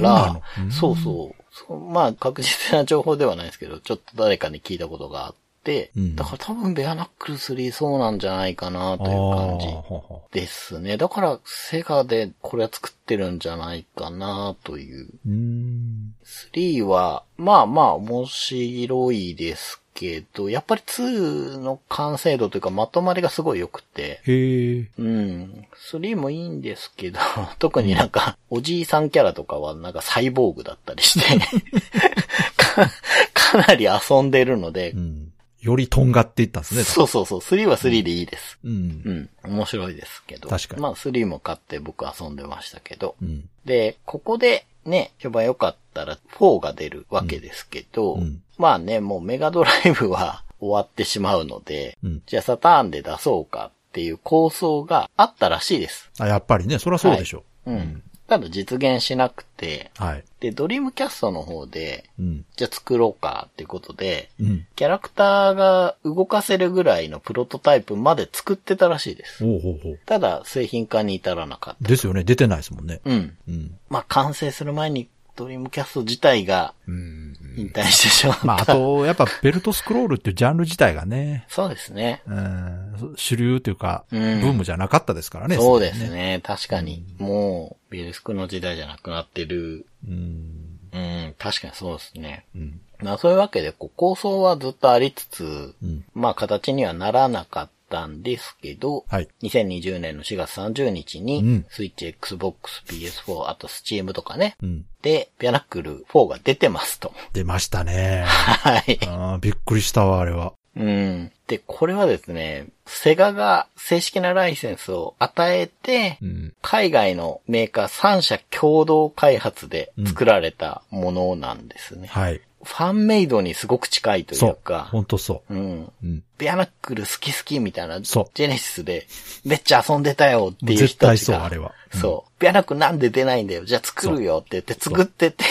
うそうそう。まあ、確実な情報ではないですけど、ちょっと誰かに聞いたことがあって、うん。だから多分ベアナックル3そうなんじゃないかなという感じですね。だから、セガでこれは作ってるんじゃないかなという。うーん。3は、まあまあ面白いですけど、やっぱり2の完成度というかまとまりがすごい良くて、へえ。うん。3もいいんですけど、特になんか、おじいさんキャラとかはなんかサイボーグだったりして、か、かなり遊んでるのでう、ん。よりとんがっていったんですね。そうそうそう、3は3でいいです。うんう。ん。面白いですけど。確かにまあ3も買って僕遊んでましたけど。うん。で、ここでね、評判良かったら4が出るわけですけど、うん。うん。まあね、もうメガドライブは 終わってしまうので、うん。じゃあサターンで出そうかっていう構想があったらしいです。あ、やっぱりね、そりゃそうでしょうん。ただ実現しなくて、う。はい。で、ドリームキャストの方で、うん。じゃあ作ろうかっていうことで、うん。キャラクターが動かせるぐらいのプロトタイプまで作ってたらしいです。ほうほうほう。ただ、製品化に至らなかった。ですよね。出てないですもんね。うん。うん。まあ、完成する前にドリームキャスト自体がうん。引退してしまった。まあ、あと、やっぱベルトスクロールっていうジャンル自体がね、そうですね。うん、主流というか、ブうんームじゃなかったですからね。そうです。ね。確かに。もう、ビルスクの時代じゃなくなってる。うん。うん、確かにそうですね。うん。まあそういうわけで、こう構想はずっとありつつ、うん。まあ形にはならなかったんですけど、はい。2020年の4月30日に、うんスイッチ、Xbox、PS4、あと Steam とかね、うん。で、ピアナックル4が出てますと。出ましたね。はい。あーびっくりしたわ、あれは。うん。で、これはですね、セガが正式なライセンスを与えて、うん。海外のメーカー3社共同開発で作られたものなんですね。はい。ファンメイドにすごく近いといそうう。か、ほんとそうん。う。うん。ベアナックル好き好きみたいな、ジそうェネシスでめっちゃ遊んでたよっていう絶対人たちが。そう、あれは。うんそう。ベアナックルなんで出ないんだよ。じゃあ作るよって言って作ってて、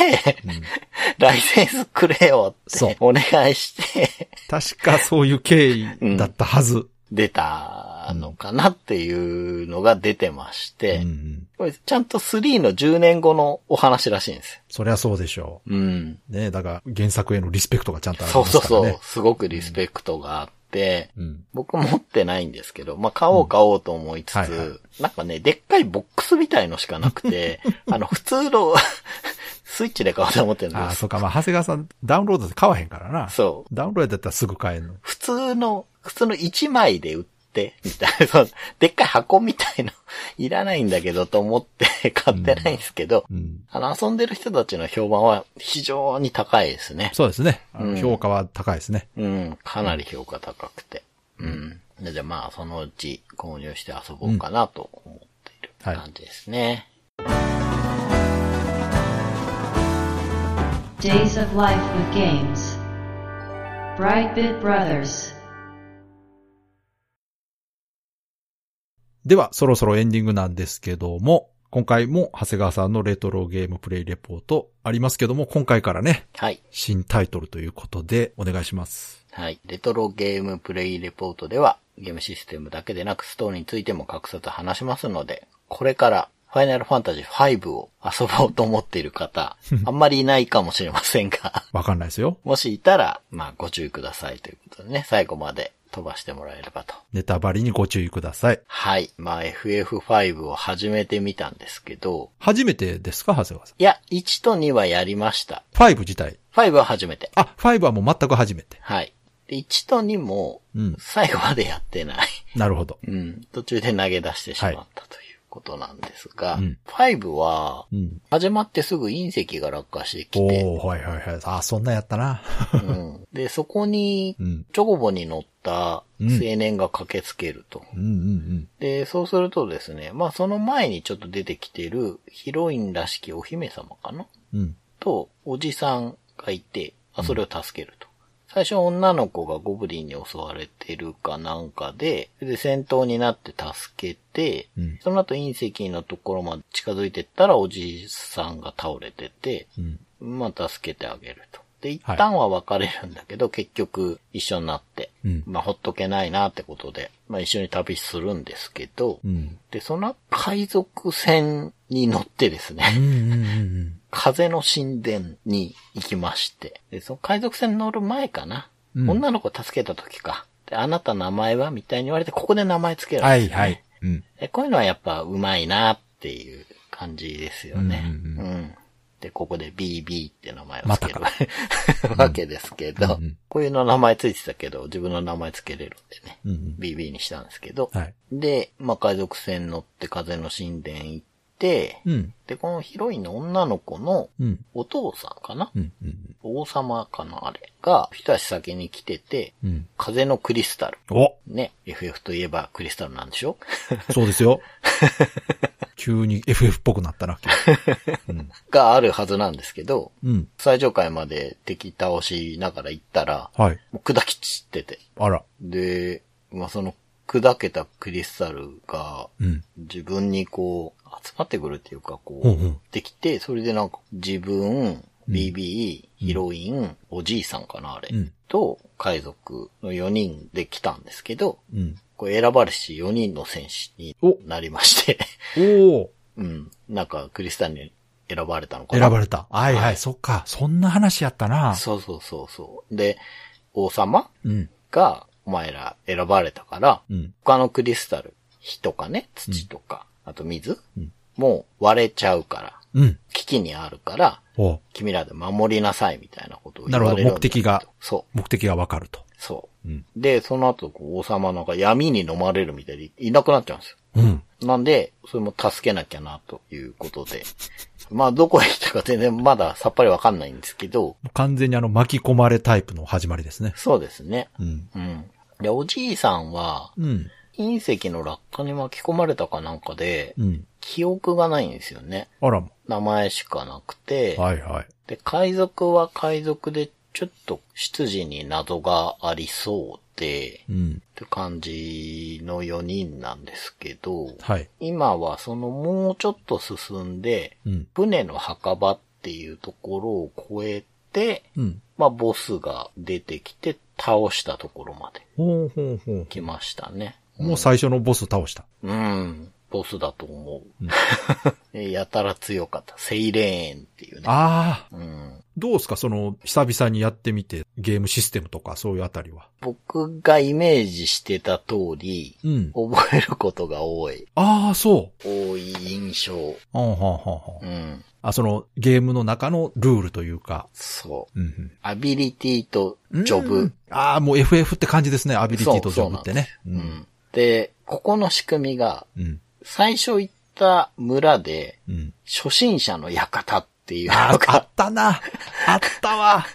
ライセンスくれよっそうてお願いして、確かそういう経緯だったはず。出たのかなっていうのが出てまして、うんうん。これちゃんと3の10年後のお話らしいんですよ。そりゃそうでしょうん。う。ねだから原作へのリスペクトがちゃんとありそうますからね。そうそう。すごくリスペクトがあって、うん。僕持ってないんですけど、まあ、買おう買おうと思いつつ、うんはいはいなんかね、でっかいボックスみたいのしかなくて、あの、普通のスイッチで買おうと思ってるんああ、です。そうか。まあ、長谷川さん、ダウンロードで買わへんからな。そう。ダウンロードだったらすぐ買えんの。普通の、普通の1枚で売って、みたいな、でっかい箱みたいのいらないんだけどと思って 買ってないんですけど、うん。あの、遊んでる人たちの評判は非常に高いですね。そうですね。あのうん評価は高いですね。うん、かなり評価高くて。うん。でじゃあまあ、そのうち購入して遊ぼうかなと思っているはい感じですね。Days of Life with Games. Brightbit Brothers. では、そろそろエンディングなんですけども、今回も長谷川さんのレトロゲームプレイレポートありますけども、今回からね、はい。新タイトルということでお願いします。はい。レトロゲームプレイレポートでは、ゲームシステムだけでなくストーリーについても格差と話しますので、これからファイナルファンタジー5を遊ぼうと思っている方、あんまりいないかもしれませんが、わかんないですよ。もしいたら、まあご注意くださいということでね、最後まで飛ばしてもらえればと。ネタバレにご注意ください。はい。まあ FF5 を始めてみたんですけど、初めてですか長谷川さん？いや、1と2はやりました。5自体？5は初めて。あ、5はもう全く初めて。はい。で、1と2も、うん。最後までやってない。なるほど。うん。途中で投げ出してしまったということなんですが、うん5は、うん。始まってすぐ隕石が落下してきおて、ー、はいはいはい。あ、そんなんやったな。うん、で、そこにう、ん。チョコボに乗った青年が駆けつけると。うんうんで、そうするとですね、まあその前にちょっと出てきてるヒロインらしきお姫様かな？うん。うん。と、おじさんがいて、あそれを助けると。最初女の子がゴブリンに襲われてるかなんかで、で、戦闘になって助けて、うんその後隕石のところまで近づいてったらおじさんが倒れてて、うん。まあ助けてあげると。で、一旦は別れるんだけど、結局一緒になって、うん。まあほっとけないなってことで、まあ一緒に旅するんですけど、うん。で、その海賊船に乗ってですね、うんうんうん風の神殿に行きまして、で、その海賊船に乗る前かな。うん女の子を助けた時か。で、あなた名前はみたいに言われて、ここで名前つけるんですよ、ね。はいはい。うん。でこういうのはやっぱうまいなっていう感じですよね。うんうんうんで、ここで BB って名前をつける、ま わけですけど、うんうんこういうの名前ついてたけど、自分の名前つけれるんでね、うんうん。BB にしたんですけど、はい。で、まあ、海賊船乗って風の神殿行って、うん。で、このヒロインの女の子のうん。お父さんかな、うん。うん。王様かなあれが、一足先に来てて、うん。風のクリスタル。おね、FF といえばクリスタルなんでしょ？そうですよ。急に FF っぽくなったな。うん。があるはずなんですけど、うん。最上階まで敵倒しながら行ったら、はい。もう砕き散ってて。あら。で、まあ、その砕けたクリスタルがうん。自分にこう集まってくるっていうかこう、うんうんできて、それでなんか自分、BB、ヒロイン、おじいさんかなあれ、うんと海賊の4人で来たんですけど、うん。これ選ばれし4人の戦士におなりまして、おおうん。なんかクリスタルに選ばれたのかな選ばれた。はいは。はいいそっか。そんな話やったな。そうそうそうそう。で、王様うん。がお前ら選ばれたから、うん。他のクリスタル、火とかね、土とか、あと水、うんもう割れちゃうから、うん。危機にあるから、お君らで守りなさいみたいなことを言なるほどわれるんだけ目的が。そう、目的がわかると。そう。うん。で、その後、こう王様なんか闇に飲まれるみたいにいなくなっちゃうんですよ。うん。なんで、それも助けなきゃな、ということで、まあ、どこへ行ったか全然まださっぱりわかんないんですけど、完全にあの巻き込まれタイプの始まりですね。そうですね。うん。うん。で、おじいさんは、うん。隕石の落下に巻き込まれたかなんかで、うん。記憶がないんですよね。あらも。名前しかなくて、はいはい。で、海賊は海賊で、ちょっと出自に謎がありそうで、うん。って感じの4人なんですけど、はい。今はそのもうちょっと進んで、うん。船の墓場っていうところを越えて、うん。まあボスが出てきて倒したところまでほうほうほう。来ましたね。もう最初のボス倒した。うん。ボスだと思う。えやたら強かった。セイレーンっていうね。ああ。うん。どうですか？その、久々にやってみて、ゲームシステムとかそういうあたりは。僕がイメージしてた通り、うん。覚えることが多い。ああ、そう。多い印象。はあ、はあはあはあうん。あ、その、ゲームの中のルールというか。そう。うんアビリティとうん。ジョブ。ああ、もう FF って感じですね。アビリティとジョブってね。う。ん。で、ここの仕組みが、うん。最初行った村で、うん。初心者の館っていうああ、あのがったな。あったわ。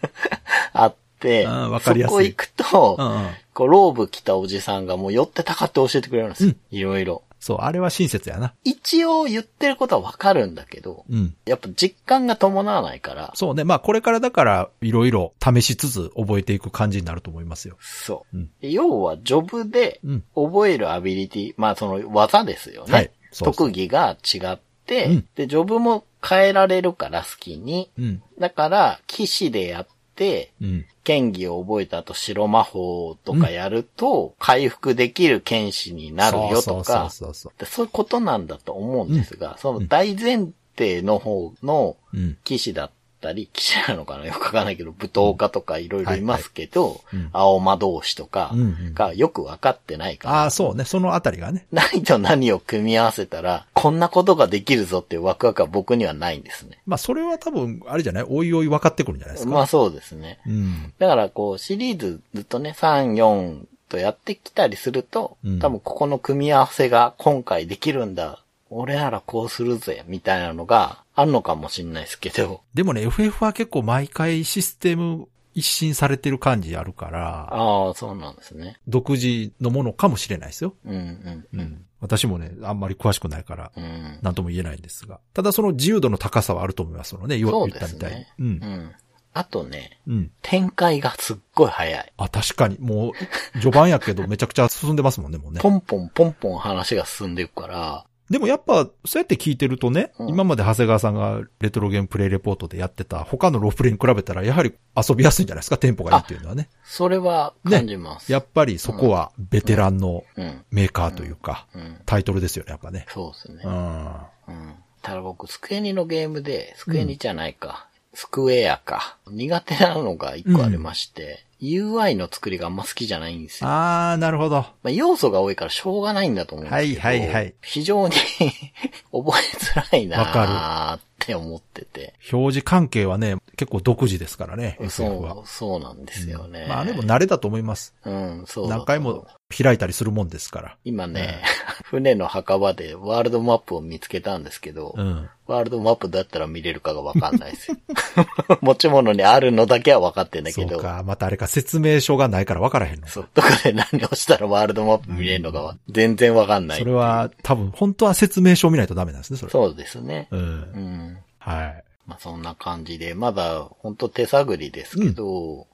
あって、うんわかりやすいそこ行くと、うんうん。こう、ローブ着たおじさんがもう寄ってたかって教えてくれるんですよ。いろいろ。そう、あれは親切やな。一応言ってることはわかるんだけど、うん。やっぱ実感が伴わないから、そうね。まあ、これからだから、いろいろ試しつつ覚えていく感じになると思いますよ。そう。うん要は、ジョブでうん覚えるアビリティ、まあその技ですよね。はいそう特技が違って、うんで、ジョブも変えられるから好きに。うん。だから、騎士でやって、うん。剣技を覚えた後白魔法とかやると、回復できる剣士になるよとか、そういうことなんだと思うんですが、その大前提の方の。騎士だったり、騎士なのかなよくわかんないけど、舞踏家とかいろいろいますけど、いはいうん青魔同士とかうんうんがよくわかってないから、ああ、そうね。そのあたりがね。何と何を組み合わせたら、こんなことができるぞっていうワクワクは僕にはないんですね。まあ、それは多分、あれじゃない？おいおい分かってくるんじゃないですか？まあそうですね。うん。だからこう、シリーズずっとね、3、4とやってきたりすると、うん多分ここの組み合わせが今回できるんだ。俺ならこうするぜ、みたいなのがあるのかもしれないですけど、でもね、FF は結構毎回システム一新されてる感じあるから、ああ、そうなんですね。独自のものかもしれないですよ。うんうんうん。私もね、あんまり詳しくないから、うん。なんとも言えないんですが。ただその自由度の高さはあると思いますのね、言ったみたいに。うんう。ん。あとね、うん。展開がすっごい早い。あ、確かに。もう、序盤やけどめちゃくちゃ進んでますもんね、もうね。ポンポンポンポン話が進んでいくから、でもやっぱ、そうやって聞いてるとね、うん今まで長谷川さんがレトロゲームプレイレポートでやってた他のロープレイに比べたら、やはり遊びやすいんじゃないですか、テンポがいいっていうのはね。それは感じます。やっぱりそこはベテランのうん。メーカーというか、うん。タイトルですよね、やっぱね。そうですねう。ん。うん。ただ僕、スクエニのゲームで、スクエニじゃないか、スクエアか。苦手なのが一個ありまして、UI の作りがあんま好きじゃないんですよ。あー、なるほど。まあ、要素が多いからしょうがないんだと思うんですけど。はいはいはい非常に 覚えづらいなわかーって思ってて。表示関係はね、結構独自ですからね、SF はそ。う、そうなんですよね。まあでも慣れだと思います。うん、そう何回も開いたりするもんですから。今ね、船の墓場でワールドマップを見つけたんですけど、うん。ワールドマップどうやったら見れるかがわかんないですよ。持ち物にあるのだけは分かってんだけど、そうか。またあれか説明書がないから分からへんの。そう、どこで何をしたらワールドマップ見れるのかは全然わかんない。それは多分本当は説明書を見ないとダメなんですね、それ。そうですね。う。うんん。はい。まあそんな感じで、まだ本当手探りですけど、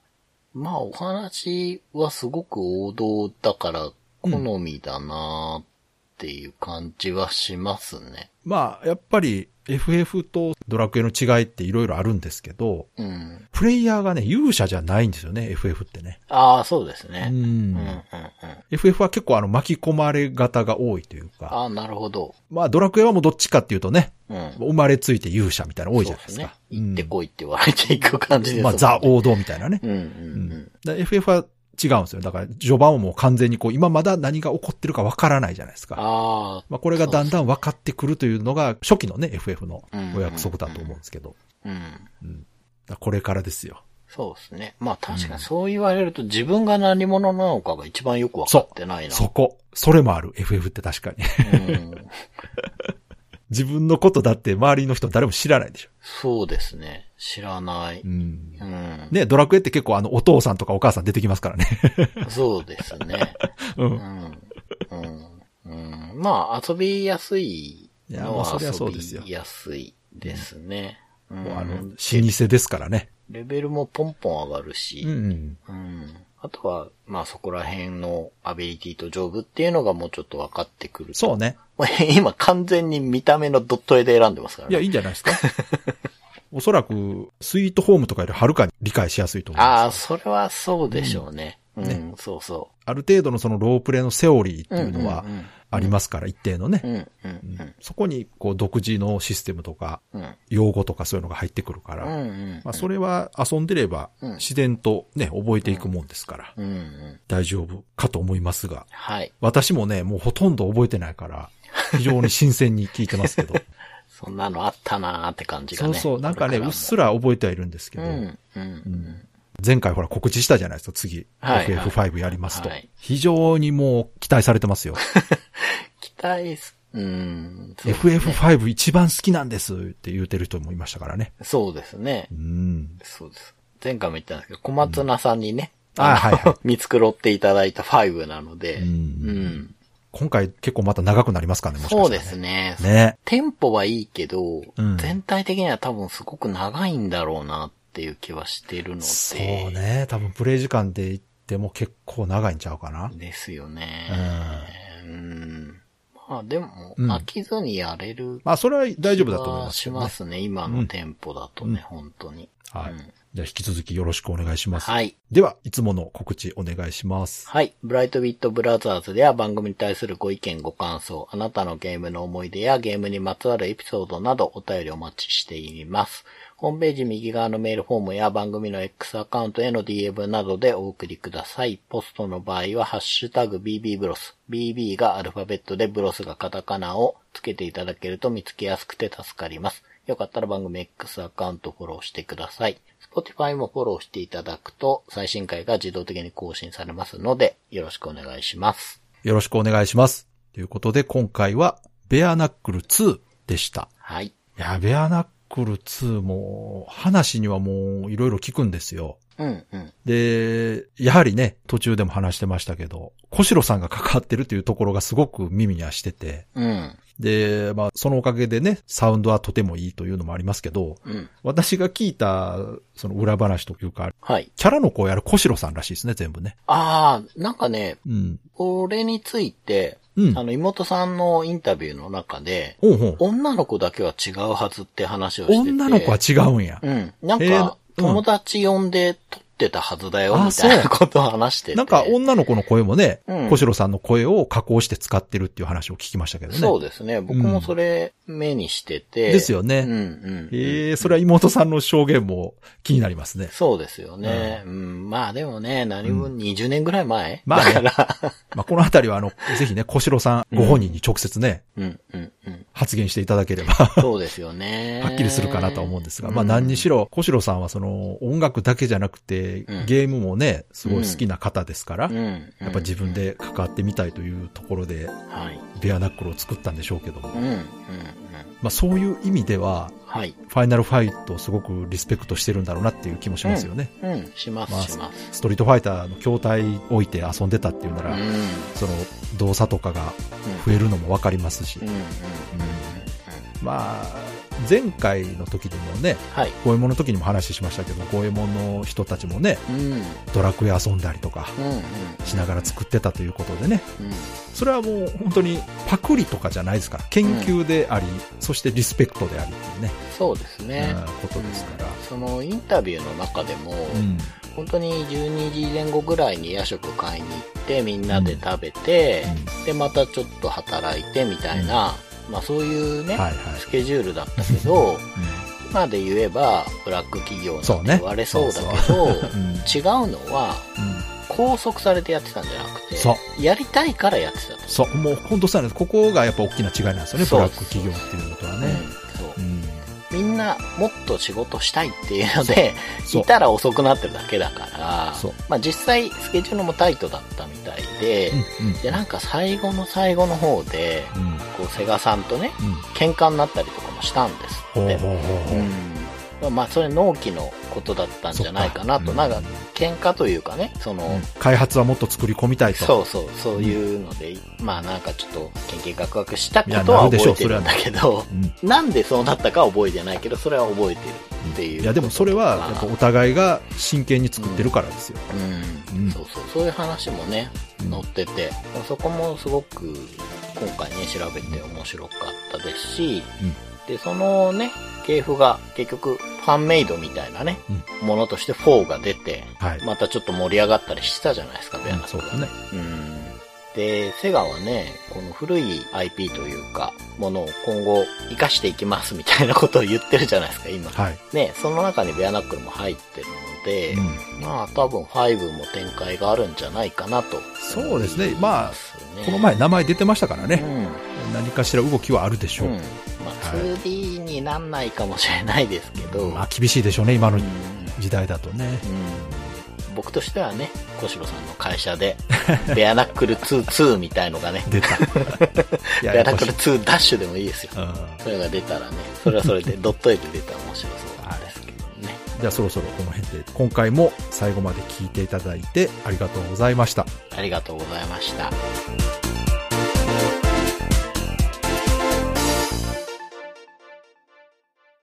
まあお話はすごく王道だから好みだなっていう感じはしますね。まあ、やっぱり FF とドラクエの違いっていろいろあるんですけど、うん。プレイヤーがね、勇者じゃないんですよね、FF ってね。ああ、そうですうね。うん、うん、んう。ん。FF は結構あの巻き込まれ型が多いというか、ああ、なるほど。まあドラクエはもうどっちかっていうとね、うん。生まれついて勇者みたいなの多いじゃないですか。すね。行ってこいって言われていく感じですうんまあザ王道みたいなね。うん、うん、ううんん。だ FF は違うんですよ。だから序盤はもう完全にこう今まだ何が起こってるかわからないじゃないですか。ああ、まあこれがだんだん分かってくるというのが初期のね、FF のお約束だと思うんですけど。うん。だからこれからですよ。そうですね。まあ確かにそう言われると自分が何者なのかが一番よくわかってないな。そこ。それもある。FF って確かに。うん。自分のことだって周りの人誰も知らないでしょ。そうですね。知らない。う。うんん。ね、ドラクエって結構あの、お父さんとかお母さん出てきますからね。そうですね。う。うんん。うん。うん。まあ、遊びやすいいは遊びやすいですね。うんもうあの、老舗ですからね。レベルもポンポン上がるし、うんうん。うん。あとは、まあそこら辺のアビリティとジョブっていうのがもうちょっと分かってくると。そうね。今完全に見た目のドット絵で選んでますからいや、ね。いいんじゃないですか。おそらく、スイートホームとかよりはるかに理解しやすいと思いああ、ます。それはそうでしょうね。うん、ねそうそある程度のそのロープレイのセオリーってう。いうのはうんうんありますから、一定のねそこに、こう、独自のシステムとか。用語とかそういうのが入ってくるから、それは遊んでればうん、自然とね、覚えていくもんですから。大丈夫かと思いますが、はい。私もね、もうほとんど覚えてないから、非常に新鮮に聞いてますけど、そんなのあったなーって感じがね。そうそう、なんかね、うっすら。ら覚えてはいるんですけど、うん。前回ほら告知したじゃないですか、次。はい FF5 やりますと、はい非常にもう期待されてますよ。期待す、うん。ね FF5 一番好きなんですって言うてる人もいましたからね。そうですねう。ん。そうです。前回も言ったんですけど、小松菜さんにね、うんあはいはい 見繕っていただいた5なので、うんうん今回結構また長くなりますからね、もしかしたら、そうですね。ね。テンポはいいけど、うん全体的には多分すごく長いんだろうなっていう気はしてるので。そう。ね。多分プレイ時間で言っても結構長いんちゃうかな。ですよね。うん。まあでも、うん飽きずにやれるまあそれは大丈夫だと思いますしますね。今のテンポだとね、本当に。はい。うんじゃあ引き続きよろしくお願いします。はい。では、いつもの告知お願いします。はい。ブライトビットブラザーズでは番組に対するご意見ご感想、あなたのゲームの思い出やゲームにまつわるエピソードなどお便りお待ちしています。ホームページ右側のメールフォームや番組の X アカウントへの DM などでお送りください。ポストの場合はハッシュタグ BB ブロス。BB がアルファベットでブロスがカタカナをつけていただけると見つけやすくて助かります。よかったら番組 X アカウントフォローしてください。Spotify もフォローしていただくと最新回が自動的に更新されますのでよろしくお願いします。よろしくお願いします。ということで、今回は、ベアナックル2でした。はい。いや、ベアナックル2も、話にはもういろいろ聞くんですよ。うんうん。で、やはりね、途中でも話してましたけど、小城さんが関わってるっていうところがすごく耳にはしてて、うん。で、まあ、そのおかげでね、サウンドはとてもいいというのもありますけど、うん。私が聞いた、その裏話というか、はい。キャラの子をやる小城さんらしいですね、全部ね。ああ、なんかね、うん。これについて、うんあ。の、妹さんのインタビューの中で、おうほう女の子だけは違うはずって話をしてて。女の子は違うんや。うん。なんか、うん友達呼んで撮ってたはずだよ、あみたいなそうことを話してて。なんか女の子の声もね、うん小城さんの声を加工して使ってるっていう話を聞きましたけどね。そうですね。僕もそれ目にしてて。ですよねうんうん。へえ、それは妹さんの証言も気になりますね。そうですよね。うん。まあでもね、何分20年ぐらい前、まあねだから。まあ、このあたりはあの、ぜひね、小城さんご本人に直接ね、うんうんうん。発言していただければ、そうですよね。はっきりするかなとは思うんですが、まあうん何にしろ、小城さんはその音楽だけじゃなくてうん、ゲームもね、すごい好きな方ですから。やっぱ自分で関わってみたいというところで、はい。ベアナックルを作ったんでしょうけども。まあそういう意味では、はい。ファイナルファイトをすごくリスペクトしてるんだろうなっていう気もしますよね。うん。しますまあします。ストリートファイターの筐体置いて遊んでたっていうなら、うん。その動作とかが増えるのもわかりますし。まあ、前回の時にもね、はい。ゴエモンの時にも話しましたけど、ゴエモンの人たちもね、うん。ドラクエ遊んだりとかうんうん。しながら作ってたということでね、うん。それはもう本当にパクリとかじゃないですから、研究であり、そしてリスペクトでありっていうね、そうですね。うんことですから。そのインタビューの中でも、うん。本当に12時前後ぐらいに夜食買いに行ってみんなで食べて、でまたちょっと働いてみたいな、まあそういうね、はいはい。スケジュールだったけど今で言えばブラック企業なんてそうね。言われそうだけそどう。ん。違うのはうん。拘束されてやってたんじゃなくてそう。やりたいからやってたと。そう、もう本当そうなんです。ここがやっぱ大きな違いなんですよね、ブラック企業っていうのとはね。うん。そう。うん。みんなもっと仕事したいっていうのでいたら遅くなってるだけだからまあ実際スケジュールもタイトだったみたいで、うんうん。でなんか最後の最後の方でうん。こう、セガさんとね、うん。喧嘩になったりとかもしたんですって。ほうん。まあ、それ納期のことだったんじゃないかなと。そっかなんか、喧嘩というかね、その、開発はもっと作り込みたいと。そうそう、そういうので、まあなんかちょっと、研究ガクガクしたことはなるでしょう覚えてるんだけど、うん。なんでそうなったかは覚えてないけど、それは覚えてるっていう。いや、でもそれは、まあやっぱお互いが真剣に作ってるからですよ。うん、うんそうそう、そういう話もね、うん載ってて、そこもすごく、今回ね、調べて面白かったですし、うんで、そのね、系譜が結局、ファンメイドみたいなね、ものとして4が出て、はい。またちょっと盛り上がったりしたじゃないですか、ベアナックがね。うん。で、セガはね、この古い IP というか、ものを今後活かしていきますみたいなことを言ってるじゃないですか、今。はい。ね、その中にベアナックルも入ってるので、うんまあ多分5も展開があるんじゃないかなと。そうですねまあこの前名前出てましたからね。うん。何かしら動きはあるでしょう。うん。まあ 2D になんないかもしれないですけど、まあ厳しいでしょうね、今のうん時代だとね。うん僕としてはね、小城さんの会社で、ベアナックル2、2みたいのがね、出た。ベアナックル2ダッシュでもいいですよ。うんそれが出たらね、それはそれでドット絵で出たら面白そうなんです。じゃあそろそろこの辺で、今回も最後まで聞いていただいてありがとうございました。ありがとうございました。